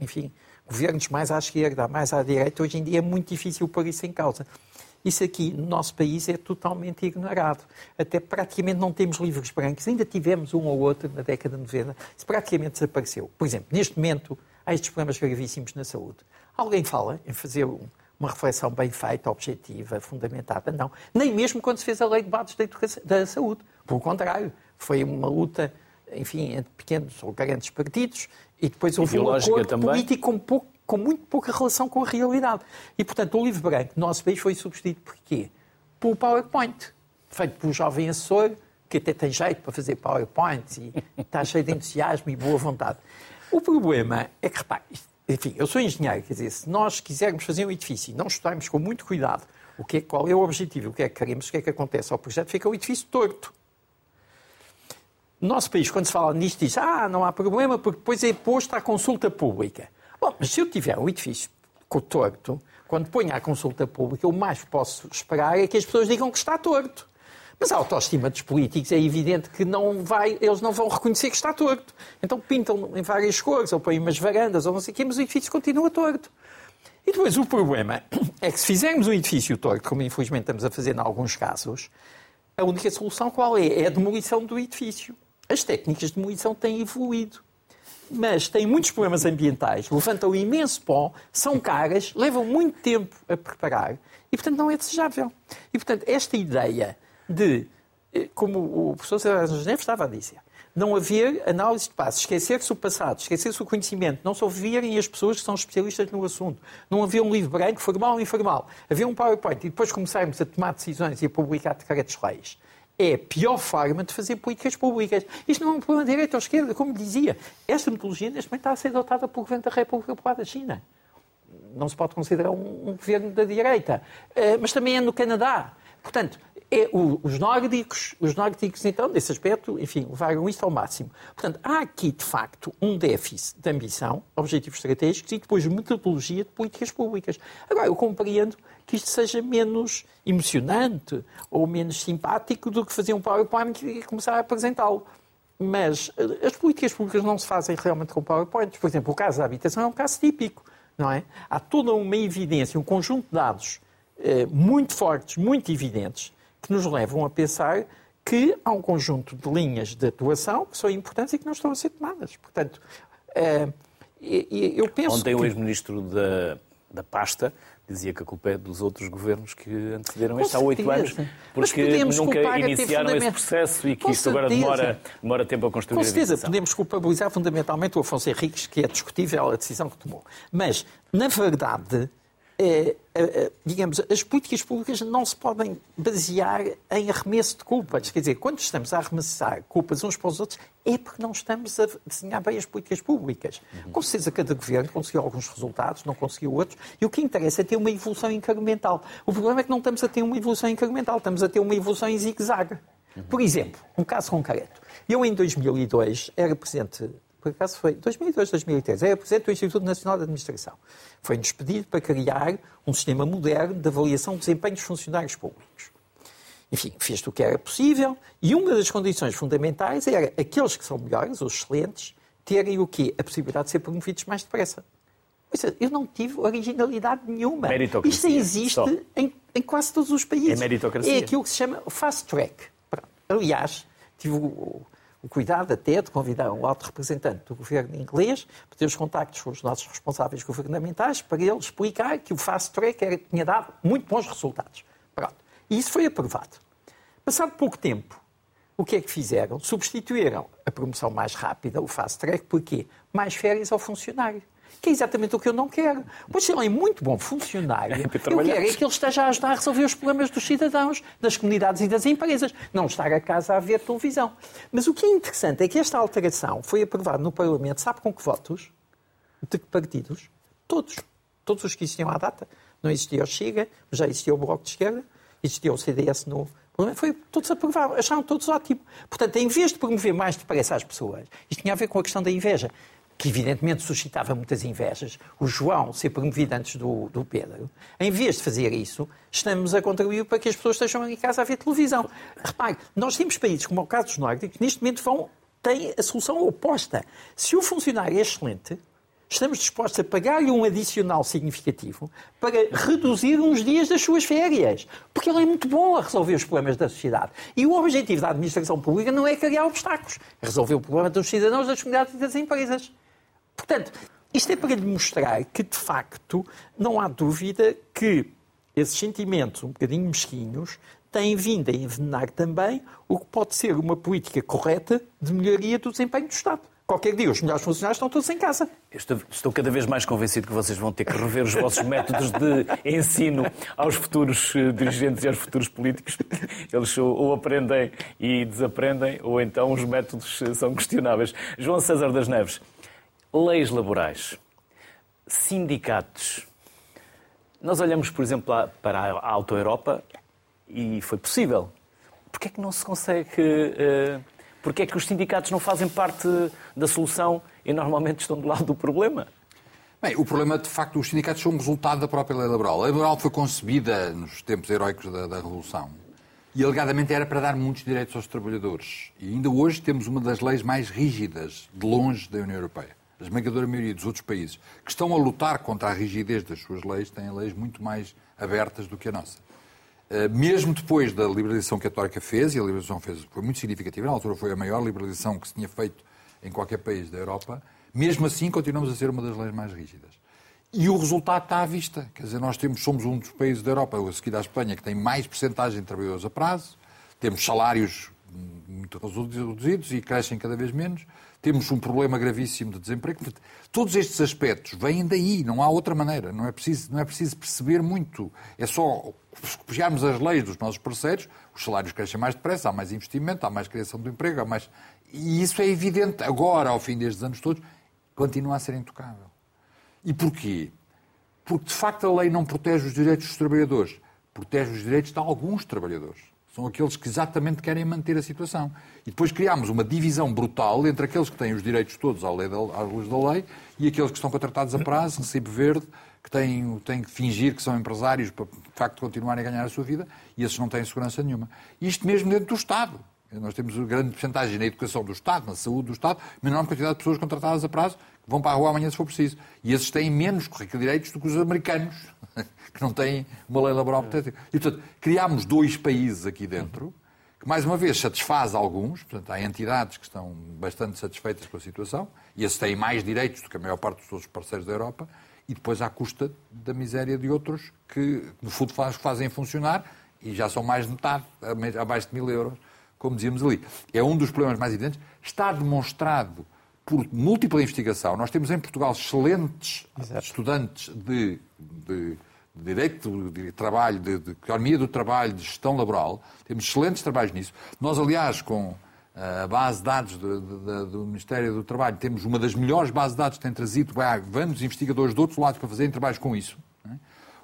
enfim, governos mais à esquerda, mais à direita, hoje em dia é muito difícil pôr isso em causa. Isso aqui, no nosso país, é totalmente ignorado. Até praticamente não temos livros brancos. Ainda tivemos um ou outro na década de 90. Isso praticamente desapareceu. Por exemplo, neste momento, há estes problemas gravíssimos na saúde. Alguém fala em fazer uma reflexão bem feita, objetiva, fundamentada? Não. Nem mesmo quando se fez a lei de bases da, da saúde. Pelo contrário, foi uma luta, enfim, entre pequenos ou grandes partidos e depois houve um acordo também. político com, pouco, com, muito pouca relação com a realidade. E, portanto, o livro branco no nosso país foi substituído por quê? Pelo PowerPoint, feito por um jovem assessor que até tem jeito para fazer PowerPoint e está cheio de entusiasmo e boa vontade. O problema é que, repare, enfim, eu sou engenheiro, quer dizer, se nós quisermos fazer um edifício e não estudarmos com muito cuidado o que é, qual é o objetivo, o que é que queremos, o que é que acontece ao projeto, fica o edifício torto. No nosso país, quando se fala nisto, diz ah, não há problema porque depois é posto à consulta pública. Bom, mas se eu tiver um edifício torto, quando ponho à consulta pública, o mais que posso esperar é que as pessoas digam que está torto. Mas a autoestima dos políticos é evidente que não vai, eles não vão reconhecer que está torto. Então pintam em várias cores, ou põem umas varandas, ou não sei o quê, mas o edifício continua torto. E depois o problema é que se fizermos um edifício torto, como infelizmente estamos a fazer em alguns casos, a única solução qual é? É a demolição do edifício. As técnicas de demolição têm evoluído. Mas têm muitos problemas ambientais, levantam imenso pó, são caras, levam muito tempo a preparar e, portanto, não é desejável. E, portanto, esta ideia de, eh, como o professor César Neves estava a dizer, não haver análise de passos, esquecer-se o passado, esquecer-se o conhecimento, não se ouvirem as pessoas que são especialistas no assunto, não haver um livro branco, formal ou informal, haver um PowerPoint e depois começarmos a tomar decisões e a publicar decretos-leis. É a pior forma de fazer políticas públicas. Isto não é um problema de direita ou esquerda, como dizia. Esta metodologia, neste momento, está a ser adotada pelo Governo da República Popular da China. Não se pode considerar um, um governo da direita. Uh, mas também é no Canadá. Portanto, é o, os nórdicos, os nórdicos, então, nesse aspecto, enfim, levaram isto ao máximo. Portanto, há aqui, de facto, um déficit de ambição, objetivos estratégicos e depois metodologia de políticas públicas. Agora, eu compreendo que isto seja menos emocionante ou menos simpático do que fazer um PowerPoint e começar a apresentá-lo. Mas eh, as políticas públicas não se fazem realmente com PowerPoint. Por exemplo, o caso da habitação é um caso típico, não é? Há toda uma evidência, um conjunto de dados muito fortes, muito evidentes, que nos levam a pensar que há um conjunto de linhas de atuação que são importantes e que não estão a ser tomadas. Portanto, uh, eu penso Ontem que... o ex-ministro da, da pasta dizia que a culpa é dos outros governos que antecederam este há oito anos, porque nunca iniciaram esse processo e que isto agora demora, demora tempo a construir Com certeza, podemos culpabilizar fundamentalmente o Afonso Henriques, que é discutível a decisão que tomou. Mas, na verdade, digamos, as políticas públicas não se podem basear em arremesso de culpas. Quer dizer, quando estamos a arremessar culpas uns para os outros, é porque não estamos a desenhar bem as políticas públicas. Uhum. Com certeza, cada governo conseguiu alguns resultados, não conseguiu outros, e o que interessa é ter uma evolução incremental. O problema é que não estamos a ter uma evolução incremental, estamos a ter uma evolução em zigue-zague. Uhum. Por exemplo, um caso concreto. Eu, em 2002, era presidente por acaso foi 2002, 2003, era presidente do Instituto Nacional de Administração. Foi-nos pedido para criar um sistema moderno de avaliação do desempenho dos funcionários públicos. Enfim, fez o que era possível e uma das condições fundamentais era aqueles que são melhores, os excelentes, terem o quê? A possibilidade de ser promovidos mais depressa. Eu não tive originalidade nenhuma. Isto existe em, em, quase todos os países. É meritocracia. É aquilo que se chama fast track. Aliás, tive o, o cuidado até de convidar um alto representante do governo inglês para ter os contactos com os nossos responsáveis governamentais para ele explicar que o fast track era, tinha dado muito bons resultados. Pronto. E isso foi aprovado. Passado pouco tempo, o que é que fizeram? Substituíram a promoção mais rápida, o fast track, por quê? Mais férias ao funcionário que é exatamente o que eu não quero. Pois ele é muito bom funcionário. É eu quero é que ele esteja a ajudar a resolver os problemas dos cidadãos, das comunidades e das empresas, não estar a casa a ver televisão. Mas o que é interessante é que esta alteração foi aprovada no Parlamento, sabe com que votos? De que partidos? Todos. Todos os que existiam à data. Não existia o Chega, já existia o Bloco de Esquerda, existia o CDS no, foi, todos aprovaram, acharam todos ótimo. Portanto, em vez de promover mais depressa as pessoas, isto tinha a ver com a questão da inveja que evidentemente suscitava muitas invejas, o João ser promovido antes do, do Pedro, em vez de fazer isso, estamos a contribuir para que as pessoas estejam em casa a ver televisão. Repare, nós temos países como o caso dos nórdicos que neste momento vão, têm a solução oposta. Se o funcionário é excelente, estamos dispostos a pagar-lhe um adicional significativo para reduzir uns dias das suas férias. Porque ele é muito bom a resolver os problemas da sociedade. E o objetivo da administração pública não é criar obstáculos, é resolver o problema dos cidadãos, das comunidades e das empresas. Portanto, isto é para lhe mostrar que, de facto, não há dúvida que esses sentimentos um bocadinho mesquinhos têm vindo a envenenar também o que pode ser uma política correta de melhoria do desempenho do Estado. Qualquer dia os melhores funcionários estão todos em casa. Estou, estou, cada vez mais convencido que vocês vão ter que rever os vossos métodos de ensino aos futuros eh, dirigentes e aos futuros políticos. Eles ou aprendem e desaprendem, ou então os métodos eh, são questionáveis. João César das Neves, leis laborais, sindicatos. Nós olhamos, por exemplo, para a Auto Europa e foi possível. Porquê é que não se consegue. Uh, Porquê é que os sindicatos não fazem parte da solução e normalmente estão do lado do problema? Bem, o problema, de facto, os sindicatos são um resultado da própria lei laboral. A lei laboral foi concebida nos tempos heróicos da, da Revolução e, alegadamente, era para dar muitos direitos aos trabalhadores. E ainda hoje temos uma das leis mais rígidas, de longe, da União Europeia a esmagadora maioria dos outros países que estão a lutar contra a rigidez das suas leis têm leis muito mais abertas do que a nossa. Eh, mesmo depois da liberalização que a Troika fez, e a liberalização fez, foi muito significativa, na altura foi a maior liberalização que se tinha feito em qualquer país da Europa, mesmo assim continuamos a ser uma das leis mais rígidas. E o resultado está à vista. Quer dizer, nós temos, somos um dos países da Europa, a seguir à Espanha, que tem mais percentagem de trabalhadores a prazo, temos salários muito reduzidos e crescem cada vez menos temos um problema gravíssimo de desemprego. Todos estes aspectos vêm daí, não há outra maneira. Não é preciso, não é preciso perceber muito. É só copiarmos as leis dos nossos parceiros, os salários crescem mais depressa, há mais investimento, há mais criação de emprego, há mais. E isso é evidente agora, ao fim destes anos todos, continua a ser intocável. E porquê? Porque, de facto, a lei não protege os direitos dos trabalhadores, protege os direitos de alguns trabalhadores. São aqueles que exatamente querem manter a situação. E depois criámos uma divisão brutal entre aqueles que têm os direitos todos à, lei da, da lei e aqueles que estão contratados a prazo, recibo verde, que têm, têm que fingir que são empresários para, de facto, continuarem a ganhar a sua vida e esses não têm segurança nenhuma. Isto mesmo dentro do Estado. Nós temos grande porcentagem na educação do Estado, na saúde do Estado, uma enorme quantidade de pessoas contratadas a prazo vão para a rua amanhã se for preciso. E esses têm menos currículo de direitos do que os americanos, *laughs* que não têm uma lei laboral protetiva. E, portanto, criámos dois países aqui dentro, que, mais uma vez, satisfaz alguns. Portanto, há entidades que estão bastante satisfeitas com a situação, e esses têm mais direitos do que a maior parte dos outros parceiros da Europa, e depois à custa da miséria de outros que, no fundo, fazem funcionar, e já são mais de metade, abaixo de mil euros, como dizíamos ali. É um dos problemas mais evidentes. Está demonstrado por múltipla investigação. Nós temos em Portugal excelentes Exato. estudantes de, de, de direito de trabalho, de, de economia do trabalho, de gestão laboral. Temos excelentes trabalhos nisso. Nós, aliás, com a base de dados do, do, do, Ministério do Trabalho, temos uma das melhores bases de dados que tem trazido vários investigadores do outro lado para fazerem trabalhos com isso.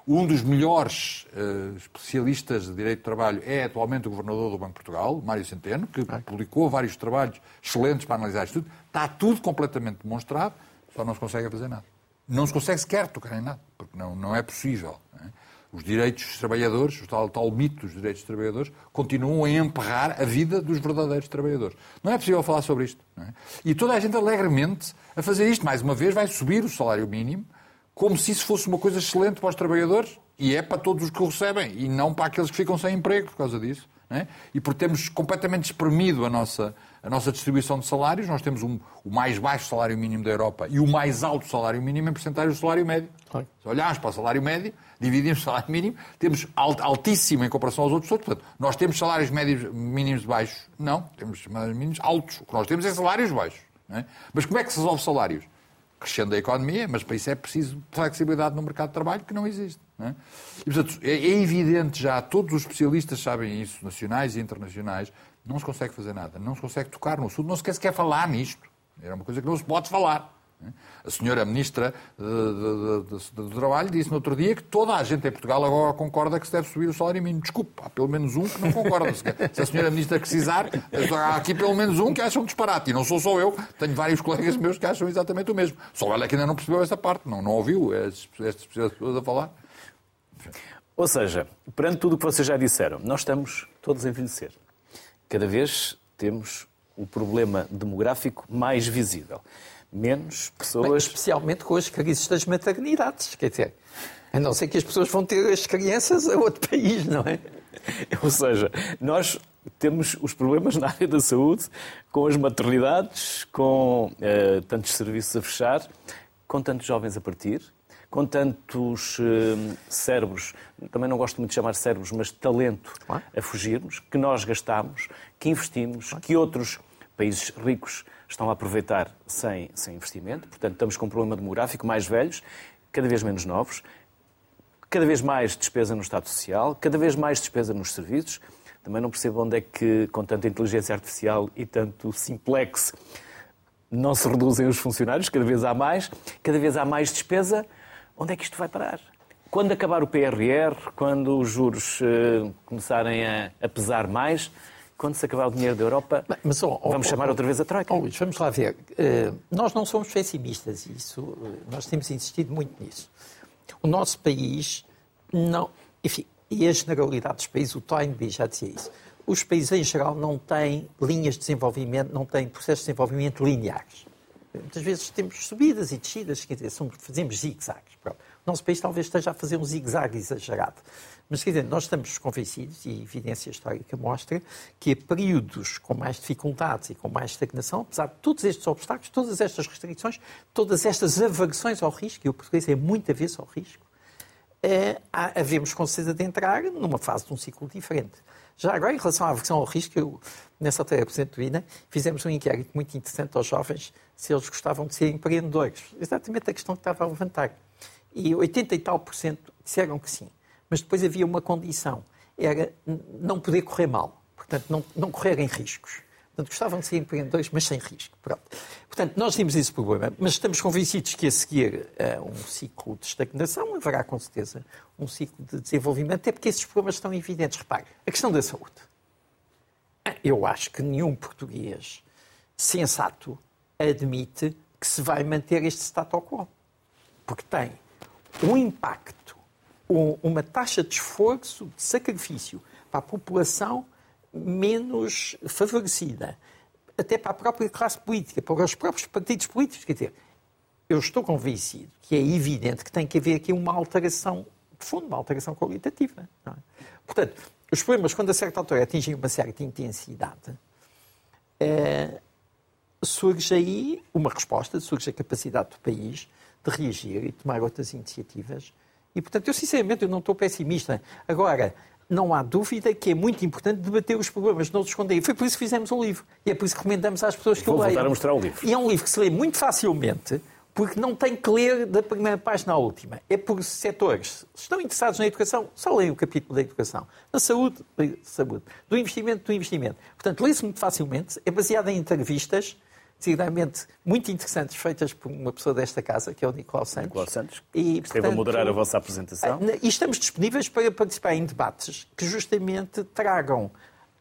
Um dos melhores uh, especialistas de direito do trabalho é atualmente o governador do Banco de Portugal, Mário Centeno, que publicou vários trabalhos excelentes para analisar isto tudo. Está tudo completamente demonstrado, só não se consegue fazer nada. Não se consegue sequer tocar em nada, porque não, não é possível. Não é? Os direitos dos trabalhadores, o tal, tal mito dos direitos dos trabalhadores, continuam a emperrar a vida dos verdadeiros trabalhadores. Não é possível falar sobre isto. É? E toda a gente alegremente a fazer isto. Mais uma vez, vai subir o salário mínimo, como se isso fosse uma coisa excelente para os trabalhadores, e é para todos os que o recebem, e não para aqueles que ficam sem emprego por causa disso. É? E por termos completamente espremido a nossa, a nossa distribuição de salários, nós temos um, o mais baixo salário mínimo da Europa e o mais alto salário mínimo em porcentagem do salário médio. Se olharmos para o salário médio, dividimos o salário mínimo, temos altíssimo em comparação aos outros. Portanto, nós temos salários médios mínimos baixos? Não, temos salários mínimos altos. O que nós temos é salários baixos. É? Mas como é que se resolve salários? Crescendo a economia, mas para isso é preciso flexibilidade no mercado de trabalho que não existe. Não é? E, portanto, é, é evidente já, todos os especialistas sabem isso, nacionais e internacionais, não se consegue fazer nada, não se consegue tocar no assunto, não se quer sequer falar nisto. Era uma coisa que não se pode falar. A senhora Ministra do Trabalho disse no outro dia que toda a gente em Portugal agora concorda que se deve subir o salário mínimo. Desculpe, há pelo menos um que não concorda. Se a senhora Ministra precisar, há aqui pelo menos um que acha um disparate. E não sou só eu, tenho vários colegas meus que acham exatamente o mesmo. Só ela é que ainda não percebeu essa parte, não, não ouviu estas pessoas a falar. Ou seja, perante tudo o que vocês já disseram, nós estamos todos a envelhecer. Cada vez temos o problema demográfico mais visível menos pessoas. Bem, especialmente com as crises das maternidades, quer dizer, a não ser que as pessoas vão ter as crianças a outro país, não é? *laughs* Ou seja, nós temos os problemas na área da saúde, com as maternidades, com uh, tantos serviços a fechar, com tantos jovens a partir, com tantos uh, cérebros, também não gosto muito de chamar cérebros, mas talento a fugirmos, que nós gastamos, que investimos, que outros países ricos estão a aproveitar sem, sem investimento. Portanto, estamos com um problema demográfico, mais velhos, cada vez menos novos, cada vez mais despesa no Estado Social, cada vez mais despesa nos serviços. Também não percebo onde é que, com tanta inteligência artificial e tanto simplex, não se reduzem os funcionários, cada vez há mais, cada vez há mais despesa. Onde é que isto vai parar? Quando acabar o PRR, quando os juros uh, começarem a, a pesar mais, quando se acabar o dinheiro da Europa, Mas, oh, oh, vamos chamar outra vez a Troika. Oh, Luís, vamos lá ver. Uh, nós não somos pessimistas, isso, uh, nós temos insistido muito nisso. O nosso país não. Enfim, e a generalidade dos países, o Toynbee já dizia isso. Os países em geral não têm linhas de desenvolvimento, não têm processos de desenvolvimento lineares. Muitas vezes temos subidas e descidas, quer dizer, fazemos zigue-zagues. O nosso país talvez esteja a fazer um zigue-zague exagerado. Mas, quer dizer, nós estamos convencidos, e a evidência histórica mostra, que a períodos com mais dificuldades e com mais estagnação, apesar de todos estes obstáculos, todas estas restrições, todas estas aversões ao risco, e o português é muito avesso ao risco, é, havemos com certeza de entrar numa fase de um ciclo diferente. Já agora, em relação à aversão ao risco, eu, nessa altura, Presidente do INA, fizemos um inquérito muito interessante aos jovens se eles gostavam de ser empreendedores. Exatamente a questão que estava a levantar. E 80 e tal por cento disseram que sim. Mas depois havia uma condição, era não poder correr mal, portanto, não, não correrem riscos. Portanto, gostavam de ser empreendedores, mas sem risco. Pronto. Portanto, nós temos esse problema, mas estamos convencidos que a seguir a um ciclo de estagnação haverá, com certeza, um ciclo de desenvolvimento, até porque esses problemas estão evidentes. Repare, a questão da saúde. Eu acho que nenhum português sensato admite que se vai manter este status quo. Porque tem um impacto uma taxa de esforço, de sacrifício para a população menos favorecida, até para a própria classe política, para os próprios partidos políticos. Quer dizer, eu estou convencido que é evidente que tem que haver aqui uma alteração de fundo, uma alteração qualitativa. É? Portanto, os problemas, quando a certa altura atingem uma certa intensidade, é, surge aí uma resposta, surge a capacidade do país de reagir e tomar outras iniciativas e, portanto, eu sinceramente eu não estou pessimista. Agora, não há dúvida que é muito importante debater os problemas, não os esconder. Foi por isso que fizemos o livro. E é por isso que recomendamos às pessoas que Vou o leiam. voltar a mostrar o livro. E é um livro que se lê muito facilmente, porque não tem que ler da primeira página à última. É por setores. Se estão interessados na educação, só leem o capítulo da educação. Na saúde, saúde. Do investimento, do investimento. Portanto, lê-se muito facilmente, é baseado em entrevistas, decididamente muito interessantes, feitas por uma pessoa desta casa, que é o Nicolau Santos. Nicolau Santos, e, esteve portanto, a moderar a vossa apresentação. Ah, e estamos disponíveis para participar em debates que justamente tragam...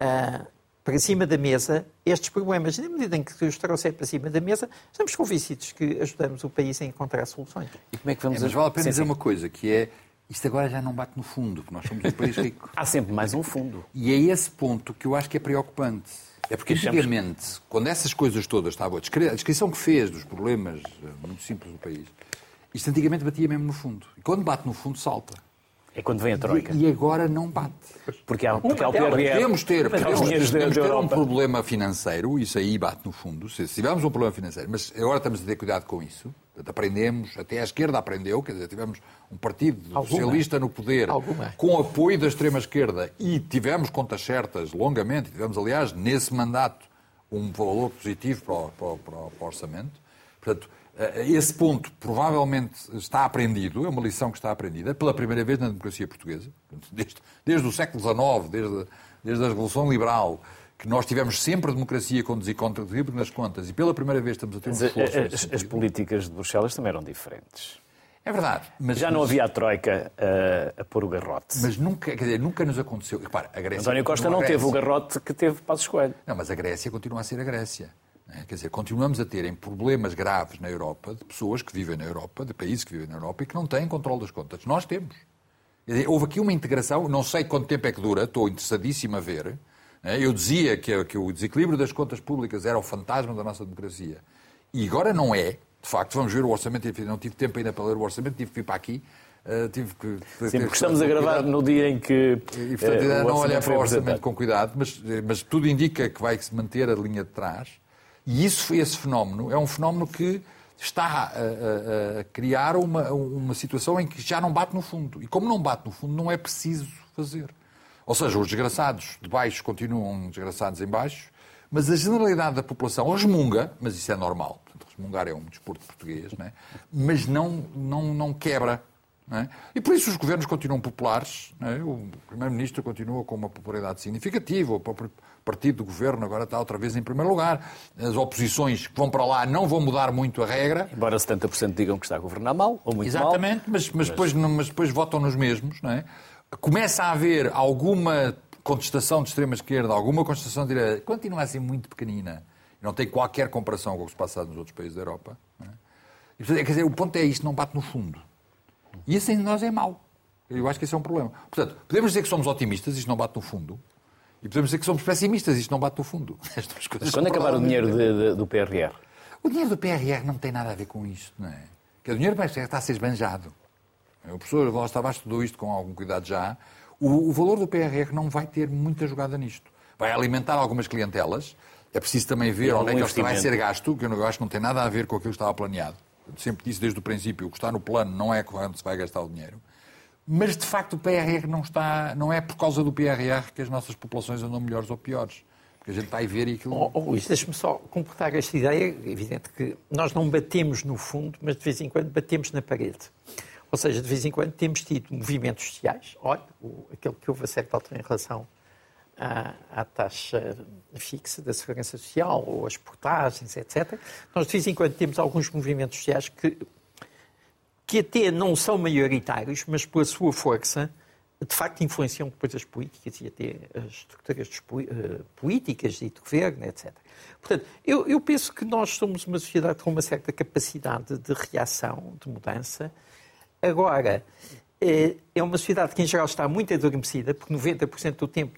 Uh, para cima da mesa estes problemas. E na medida em que os trouxer para cima da mesa, estamos convencidos que ajudamos o país a encontrar soluções. E como é que vamos... É, mas vale a pena sim, dizer sim. uma coisa, que é... Isto agora já não bate no fundo, porque nós somos um país *laughs* rico. Há sempre mais um fundo. E é esse ponto que eu acho que é preocupante. É porque antigamente, quando essas coisas todas estavam... A descrição que fez dos problemas eh, muito simples do país, isto antigamente batia mesmo no fundo. E quando bate no fundo, salta. É quando vem a Troika. E, e agora não bate. Porque há, porque há o PRR. Podemos ter, podemos, podemos ter um problema financeiro, isso aí bate no fundo, se tivermos um problema financeiro, mas agora estamos a ter cuidado com isso. Portanto, aprendemos, até a esquerda aprendeu, quer dizer, tivemos um partido Alguma. socialista no poder Alguma. com apoio da extrema-esquerda e tivemos contas certas longamente, tivemos, aliás, nesse mandato, um valor positivo para o, para o, para o orçamento. Portanto, esse ponto provavelmente está aprendido, é uma lição que está aprendida pela primeira vez na democracia portuguesa, desde, desde o século XIX, desde, desde a Revolução Liberal, que nós tivemos sempre democracia com desequilíbrio nas contas e pela primeira vez estamos a ter um esforço. As, as, políticas de Bruxelas também eram diferentes. É verdade. Mas, Já não havia a Troika a, a pôr o garrote. Mas nunca, quer dizer, nunca nos aconteceu. Repara, a Grécia. António Costa não teve o garrote que teve Passos Coelho. Não, mas a Grécia continua a ser a Grécia. É? Quer dizer, continuamos a terem problemas graves na Europa, de pessoas que vivem na Europa, de países que vivem na Europa e que não têm controle das contas. Nós temos. Houve aqui uma integração, não sei quanto tempo é que dura, estou interessadíssimo a ver. É? Eu dizia que, o desequilíbrio das contas públicas era o fantasma da nossa democracia. E agora não é. De facto, vamos ver o orçamento. Não tive tempo ainda para ler o orçamento, tive que vir para aqui. Uh, tive que, Sim, porque estamos a gravar no dia em que. E, portanto, uh, não olhar para o orçamento com cuidado, mas, mas tudo indica que vai se manter a linha de trás. E isso, esse fenómeno é um fenómeno que está a, a, a, criar uma, uma situação em que já não bate no fundo. E como não bate no fundo, não é preciso fazer. Ou seja, os desgraçados de baixo continuam desgraçados em baixo, mas a generalidade da população resmunga, mas isso é normal. Portanto, resmungar é um desporto português, não é? mas não, não, não quebra. Não é? E por isso os governos continuam populares. É? O Primeiro-Ministro continua com uma popularidade significativa. O próprio partido do governo agora está outra vez em primeiro lugar. As oposições que vão para lá não vão mudar muito a regra. Embora 70% digam que está a governar mal ou muito Exatamente, mal. Exatamente, mas, mas, Depois, mas depois votam nos mesmos. Não é? Começa a haver alguma contestação de extrema-esquerda, alguma contestação de direita, continua a ser muito pequenina. Não tem qualquer comparação com o que se passa nos outros países da Europa. É? E, quer dizer, o ponto é isto, não bate no fundo. E isso em nós é mau. Eu acho que esse é um problema. Portanto, podemos dizer que somos otimistas, isto não bate no fundo. E podemos dizer que somos pessimistas, isto não bate no fundo. *laughs* Coisas quando acabar o dinheiro de, de, do PRR? O dinheiro do PRR não tem nada a ver com isto, não é? Que o dinheiro está a ser esbanjado. O professor Vós Tavares estudou isto com algum cuidado já. O, o, valor do PRR não vai ter muita jogada nisto. Vai alimentar algumas clientelas. É preciso também ver onde é que isto vai ser gasto, que eu acho que não tem nada a ver com aquilo que estava planeado. Eu sempre disse desde o princípio, o que está no plano não é onde se vai gastar o dinheiro. Mas, de facto, o PRR não está. Não é por causa do PRR que as nossas populações andam melhores ou piores. Porque a gente vai ver e aquilo. Oh, oh, Luís, deixa-me só completar esta ideia. É evidente que nós não batemos no fundo, mas de vez em quando batemos na parede. Ou seja, de vez em quando temos tido movimentos sociais. Olha, o, aquele que houve a certa altura em relação à, à, taxa fixa da segurança social ou as portagens, etc. Nós, de vez em quando, temos alguns movimentos sociais que que até não são maioritários, mas pela sua força, de facto influenciam depois as políticas e até as estruturas uh, políticas e de governo, etc. Portanto, eu, eu, penso que nós somos uma sociedade com uma certa capacidade de reação, de mudança. Agora, é, é uma sociedade que em geral está muito adormecida, porque 90% do tempo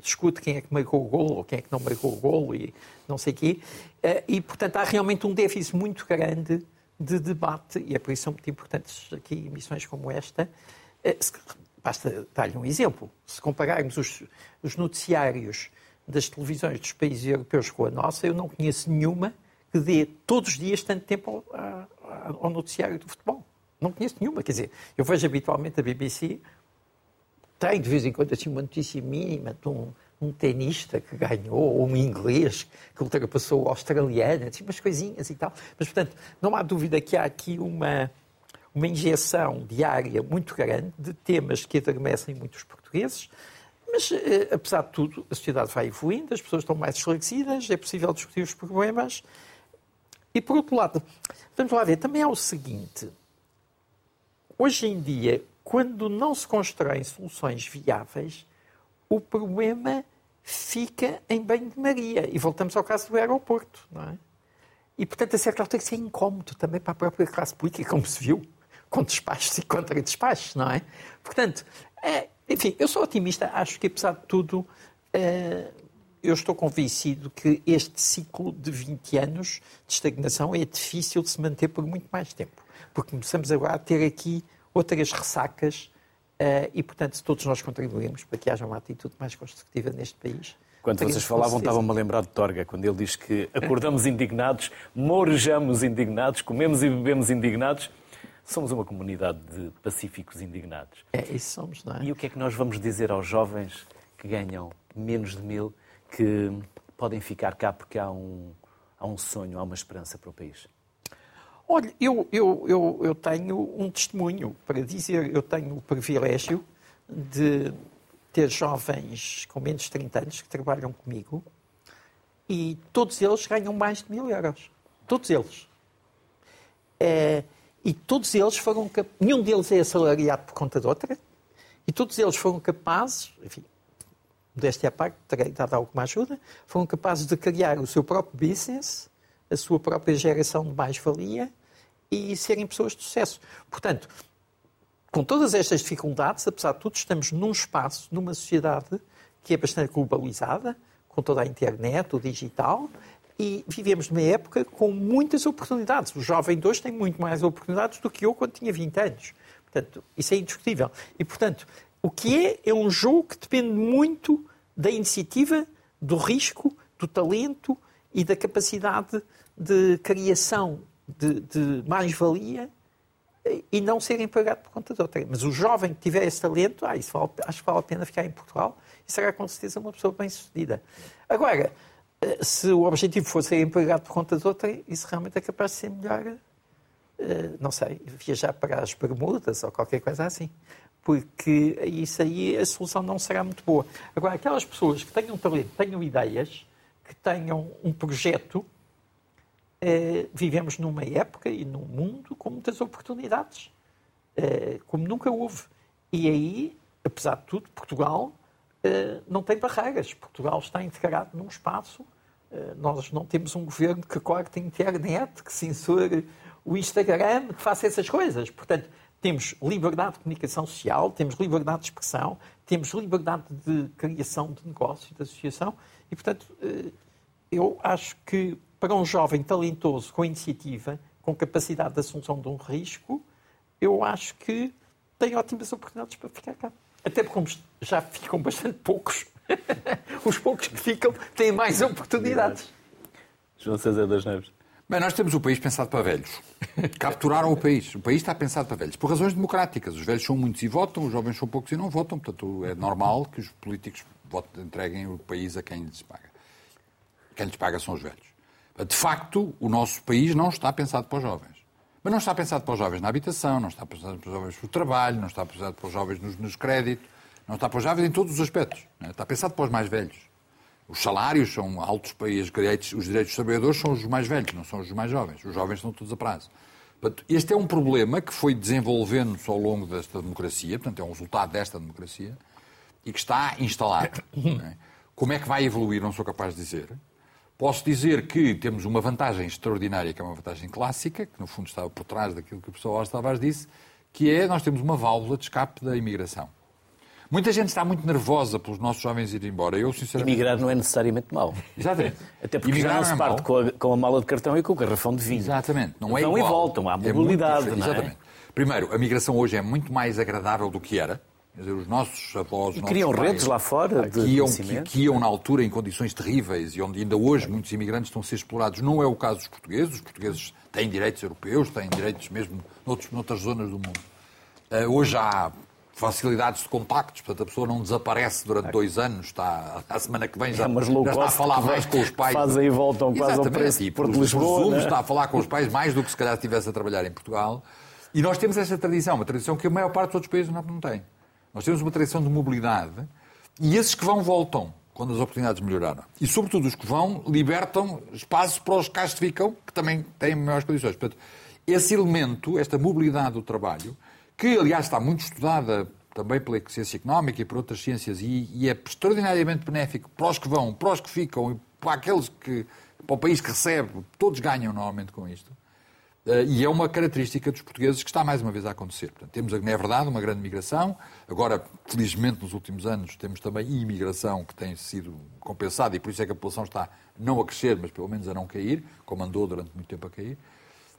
discute quem é que marcou o golo ou quem é que não marcou o golo e não sei o quê. Eh, e, portanto, há realmente um déficit muito grande de debate, e é por isso são muito importantes aqui emissões como esta. Eh, basta dar-lhe um exemplo. Se compararmos os, os, noticiários das televisões dos países europeus com a nossa, eu não conheço nenhuma que dê todos os dias tanto tempo ao, ao noticiário do futebol. Não conheço nenhuma. Quer dizer, eu vejo habitualmente a BBC, tem de vez em quando assim uma notícia mínima de um, um tenista que ganhou, ou um inglês que ultrapassou o australiano, assim, umas coisinhas e tal. Mas, portanto, não há dúvida que há aqui uma, uma injeção diária muito grande de temas que adormecem muitos portugueses. Mas, eh, apesar de tudo, a sociedade vai evoluindo, as pessoas estão mais esclarecidas, é possível discutir os problemas. E, por outro lado, vamos lá ver, também há o seguinte: hoje em dia, quando não se constroem soluções viáveis, o problema fica em banho-maria. E voltamos ao caso do aeroporto, não é? E, portanto, a certa altura isso é incómodo também para a própria classe política, como se viu, com despachos e contra-despachos, não é? Portanto, é, enfim, eu sou otimista, acho que, apesar de tudo, é, eu estou convencido que este ciclo de 20 anos de estagnação é difícil de se manter por muito mais tempo, porque começamos agora a ter aqui outras ressacas Uh, e, portanto, se todos nós contribuímos para que haja uma atitude mais construtiva neste país. Quando vocês falavam, estavam-me a lembrar de Torga, quando ele diz que acordamos indignados, morejamos indignados, comemos e bebemos indignados. Somos uma comunidade de pacíficos indignados. É, isso somos, não é? E o que é que nós vamos dizer aos jovens que ganham menos de mil, que podem ficar cá porque há um, há um sonho, há uma esperança para o país? Olha, eu, eu, eu, eu tenho um testemunho para dizer, eu tenho o privilégio de ter jovens com menos de 30 anos que trabalham comigo e todos eles ganham mais de mil euros. Todos eles. É, e todos eles foram. Nenhum deles é assalariado por conta de outra. E todos eles foram capazes, enfim, desta à parte, terei dado alguma ajuda, foram capazes de criar o seu próprio business, a sua própria geração de mais-valia e serem pessoas de sucesso. Portanto, com todas estas dificuldades, apesar de tudo, estamos num espaço, numa sociedade que é bastante globalizada, com toda a internet, o digital, e vivemos numa época com muitas oportunidades. O jovem de hoje tem muito mais oportunidades do que eu quando tinha 20 anos. Portanto, isso é indiscutível. E, portanto, o que é, é um jogo que depende muito da iniciativa, do risco, do talento e da capacidade de criação de, de mais-valia e não ser empregado por conta de outra. Mas o jovem que tiver esse talento, ah, isso vale, acho que vale a pena ficar em Portugal e será com certeza uma pessoa bem-sucedida. Agora, eh, se o objetivo for ser empregado por conta de outra, isso realmente é capaz de ser melhor, eh, não sei, viajar para as Bermudas ou qualquer coisa assim. Porque isso aí a solução não será muito boa. Agora, aquelas pessoas que tenham talento, tenham ideias, que tenham um projeto eh, vivemos numa época e num mundo com muitas oportunidades, eh, como nunca houve. E aí, apesar de tudo, Portugal eh, não tem barreiras. Portugal está integrado num espaço. nós não temos um governo que corte a internet, que censure o Instagram, que faça essas coisas. Portanto, temos liberdade de comunicação social, temos liberdade de expressão, temos liberdade de criação de negócio, de associação. E, portanto, eu acho que para um jovem talentoso, com iniciativa, com capacidade de assunção de um risco, eu acho que tem ótimas oportunidades para ficar cá. Até porque já ficam bastante poucos. *laughs* Os poucos que ficam têm mais oportunidades. João César das Neves. Bem, nós temos o país pensado para velhos. *laughs* Capturaram o país. O país está pensado para velhos. Por razões democráticas. Os velhos são muitos e votam, os jovens são poucos e não votam. Portanto, é normal que os políticos entreguem o país a quem lhes paga. Quem lhes paga são os velhos. De facto, o nosso país não está pensado para os jovens. Mas não está pensado para os jovens na habitação, não está pensado para os jovens no trabalho, não está pensado para os jovens nos, nos créditos, não está para os jovens em todos os aspectos. Né? Está pensado para os mais velhos. Os salários são altos para os direitos, os direitos dos trabalhadores são os mais velhos, não são os mais jovens. Os jovens estão todos a prazo. Portanto, este é um problema que foi desenvolvendo-se ao longo desta democracia, portanto, é um resultado desta democracia, e que está instalado. *coughs* Né? Como é que vai evoluir, não sou capaz de dizer. Posso dizer que temos uma vantagem extraordinária, que é uma vantagem clássica, que no fundo estava por trás daquilo que o professor Oscar Tavares disse, que é nós temos uma válvula de escape da imigração. Muita gente está muito nervosa pelos nossos jovens irem embora. Eu, sinceramente... Imigrar não é necessariamente mau. Exatamente. Até porque Imigrar já não se é parte com a, com a, mala de cartão e com o garrafão de vinho. Exatamente. Não é Vão igual. e voltam, há mobilidade. É Exatamente. Primeiro, a migração hoje é muito mais agradável do que era. Dizer, os nossos avós. E criam pais, redes lá fora de que iam, que, que iam na altura em condições terríveis e onde ainda hoje muitos imigrantes estão a ser explorados. Não é o caso dos portugueses. Os portugueses têm direitos europeus, têm direitos mesmo noutros, noutras zonas do mundo. Uh, hoje há facilidades de contactos, portanto a pessoa não desaparece durante dois anos, está a semana que vem já, É, já está a falar mais com os pais. fazem e voltam quase ao Exatamente, preço e por Lisboa, né? está a falar com os pais mais do que se calhar estivesse a trabalhar em Portugal. E nós temos essa tradição, uma tradição que a maior parte dos outros países não, não tem. Nós temos uma tradição de mobilidade e esses que vão voltam quando as oportunidades melhoraram. E, sobretudo, os que vão libertam espaço para os que cá ficam, que também têm maiores condições. Portanto, esse elemento, esta mobilidade do trabalho, que, aliás, está muito estudada também pela ciência económica e por outras ciências, e, e é extraordinariamente benéfico para os que vão, para os que ficam e para aqueles que, para o país que recebe, todos ganham normalmente com isto. Eh, E é uma característica dos portugueses que está mais uma vez a acontecer. Portanto, temos, é verdade, uma grande migração. Agora, felizmente, nos últimos anos, temos também imigração que tem sido compensada e por isso é que a população está não a crescer, mas pelo menos a não cair, como andou durante muito tempo a cair.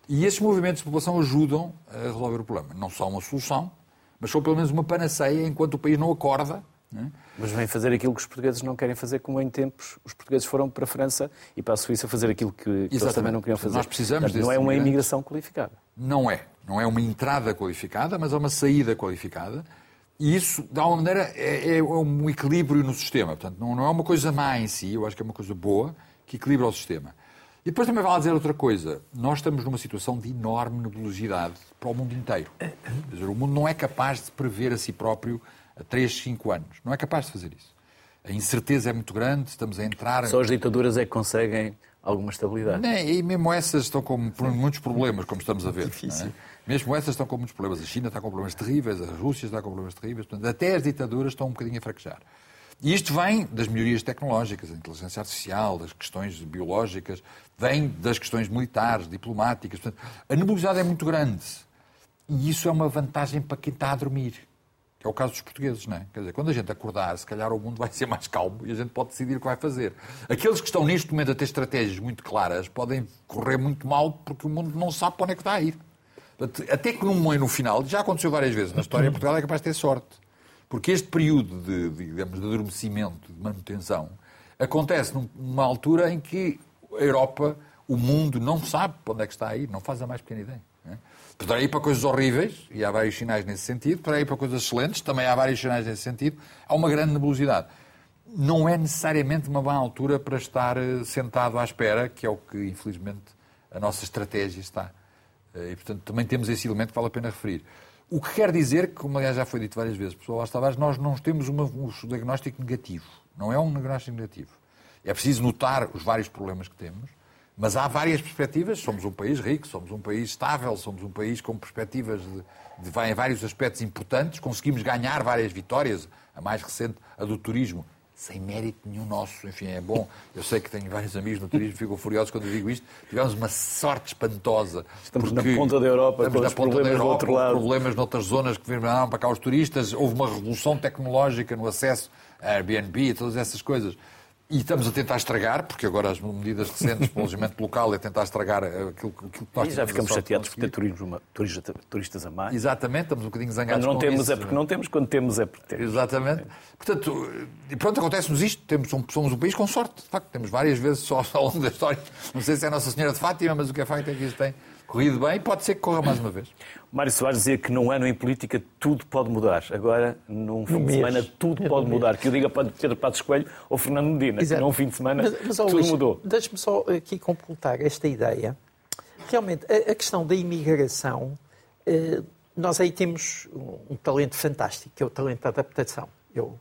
E esses movimentos de população ajudam a resolver o problema. Não são uma solução, mas são pelo menos uma panaceia enquanto o país não acorda. Não é? Mas vem fazer aquilo que os portugueses não querem fazer, como em tempos os portugueses foram para a França e para a Suíça fazer aquilo que, que eles também não queriam fazer. Nós precisamos Portanto, Não é uma imigração qualificada. Não é. Não é uma entrada qualificada, mas é uma saída qualificada. E isso, de alguma maneira, é, é um equilíbrio no sistema. Portanto, não, não é uma coisa má em si, eu acho que é uma coisa boa que equilibra o sistema. E depois também vale dizer outra coisa. Nós estamos numa situação de enorme nebulosidade para o mundo inteiro. Quer dizer, o mundo não é capaz de prever a si próprio a 3, 5 anos. Não é capaz de fazer isso. A incerteza é muito grande, estamos a entrar... Só as ditaduras é que conseguem alguma estabilidade. Não, e mesmo essas estão com muitos problemas, como estamos a ver. Difícil. não é? Mesmo essas estão com muitos problemas. A China está com problemas terríveis, a Rússia está com problemas terríveis. Portanto, até as ditaduras estão um bocadinho a fraquejar. E isto vem das melhorias tecnológicas, da inteligência artificial, das questões biológicas, vem das questões militares, diplomáticas. Portanto, a nebulosidade é muito grande. E isso é uma vantagem para quem está a dormir. Que é o caso dos portugueses, não é? Quer dizer, quando a gente acordar, se calhar o mundo vai ser mais calmo e a gente pode decidir o que vai fazer. Aqueles que estão neste momento a ter estratégias muito claras podem correr muito mal porque o mundo não sabe para onde é que está a ir. Até que no, no final, já aconteceu várias vezes na história, Portugal é capaz de ter sorte. Porque este período de, digamos, de adormecimento, de manutenção, acontece num- numa altura em que a Europa, o mundo, não sabe para onde é que está a ir, não faz a mais pequena ideia. Não é? Poderá ir para coisas horríveis, e há vários sinais nesse sentido, poderá ir para coisas excelentes, também há vários sinais nesse sentido. Há uma grande nebulosidade. Não é necessariamente uma boa altura para estar eh, sentado à espera, que é o que, infelizmente, a nossa estratégia está. Eh, E, portanto, também temos esse elemento que vale a pena referir. O que quer dizer que, como aliás já foi dito várias vezes, pessoal, Tavares, nós não temos uma- um diagnóstico negativo. Não é um diagnóstico negativo. É preciso notar os vários problemas que temos, mas há várias perspectivas. Somos um país rico, somos um país estável, somos um país com perspectivas de, de em vários aspectos importantes. Conseguimos ganhar várias vitórias. A mais recente, a do turismo, sem mérito nenhum nosso. Enfim, é bom. Eu sei que tenho vários amigos no turismo, ficam furiosos quando eu digo isto. Tivemos uma sorte espantosa. Estamos na ponta da Europa, estamos na ponta da Europa, outro lado. problemas noutras zonas que vieram para cá os turistas. Houve uma revolução tecnológica no acesso a Airbnb e todas essas coisas. E estamos a tentar estragar, porque agora as medidas recentes para o alojamento *laughs* local é tentar estragar aquilo, aquilo que nós E já ficamos chateados por ter conseguir. turismo, turista- turistas a mais. Exatamente, estamos um bocadinho zangados Quando não temos isso. é porque não temos, quando temos é porque temos. Exatamente. Portanto, e pronto, acontece-nos isto. Temos, somos um país com sorte. De facto, temos várias vezes só *laughs* ao longo da história. Não sei se é a Nossa Senhora de Fátima, mas o que é facto é que isto tem corrido bem e pode ser que corra mais uma vez. Mário Soares dizia que num ano em política tudo pode mudar. Agora, num fim de mês. semana, tudo É pode no mudar. Que eu diga para Pedro Passos Coelho ou Fernando Medina. Exato. Num fim de semana, Mas, mas, tudo Luís, mudou. Deixe-me só aqui completar esta ideia. Realmente, a, a questão da imigração, eh, nós aí temos um, um talento fantástico, que é o talento da adaptação. Eu,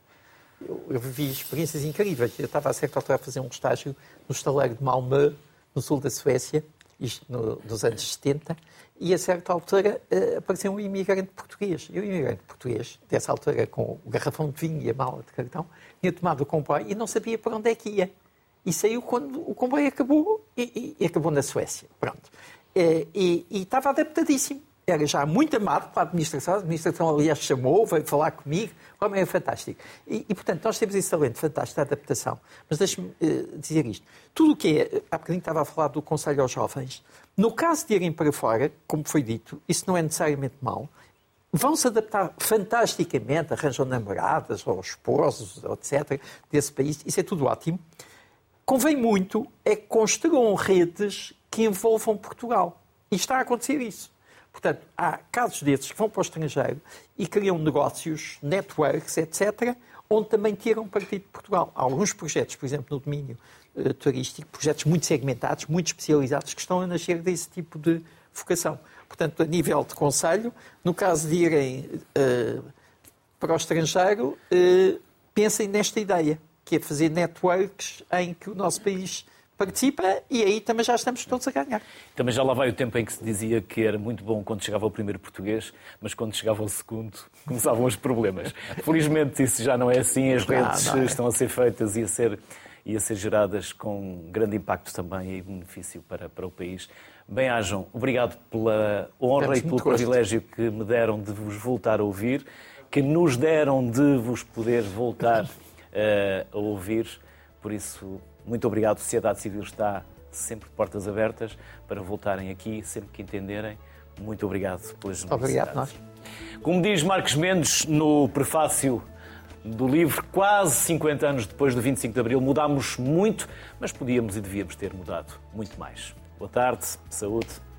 eu, eu vivi experiências incríveis. Eu estava a certa altura a fazer um estágio no estaleiro de Malmö, no sul da Suécia, isto no, nos anos 70, e a certa altura eh, apareceu um imigrante português. Eu, imigrante português, dessa altura com o garrafão de vinho e a mala de cartão, tinha tomado o comboio e não sabia para onde é que ia. E saiu quando o comboio acabou e, e- e acabou na Suécia. Pronto. Eh, E, e estava adaptadíssimo. Era já muito amado pela administração. A administração, aliás, chamou, veio falar comigo. O homem é fantástico. E, e, portanto, nós temos esse talento fantástico da adaptação. Mas deixe-me eh, dizer isto. Tudo o que é... Há bocadinho estava a falar do Conselho aos Jovens. No caso de irem para fora, como foi dito, isso não é necessariamente mau. Vão se adaptar fantasticamente, arranjam namoradas ou esposos, etc., desse país. Isso é tudo ótimo. Convém muito é que construam redes que envolvam Portugal. E está a acontecer isso. Portanto, há casos desses que vão para o estrangeiro e criam negócios, networks, etc., onde também tiram partido de Portugal. Há alguns projetos, por exemplo, no domínio uh, turístico, projetos muito segmentados, muito especializados, que estão a nascer desse tipo de vocação. Portanto, a nível de conselho, no caso de irem uh, para o estrangeiro, uh, pensem nesta ideia, que é fazer networks em que o nosso país participa e aí também já estamos todos a ganhar. Também já lá vai o tempo em que se dizia que era muito bom quando chegava o primeiro português, mas quando chegava o segundo *laughs* começavam os problemas. Felizmente isso já não é assim, as redes não, não é. estão a ser feitas e a ser, e a ser geradas com grande impacto também e benefício para, para o país. Bem-ajam, obrigado pela honra e pelo privilégio que me deram de vos voltar a ouvir, que nos deram de vos poder voltar uh, *laughs* a ouvir. Por isso, muito obrigado. A sociedade civil está sempre de portas abertas para voltarem aqui sempre que entenderem. Muito obrigado pelas Obrigado, nós. Como diz Marcos Mendes no prefácio do livro, quase 50 anos depois do 25 de Abril, mudámos muito, mas podíamos e devíamos ter mudado muito mais. Boa tarde, saúde.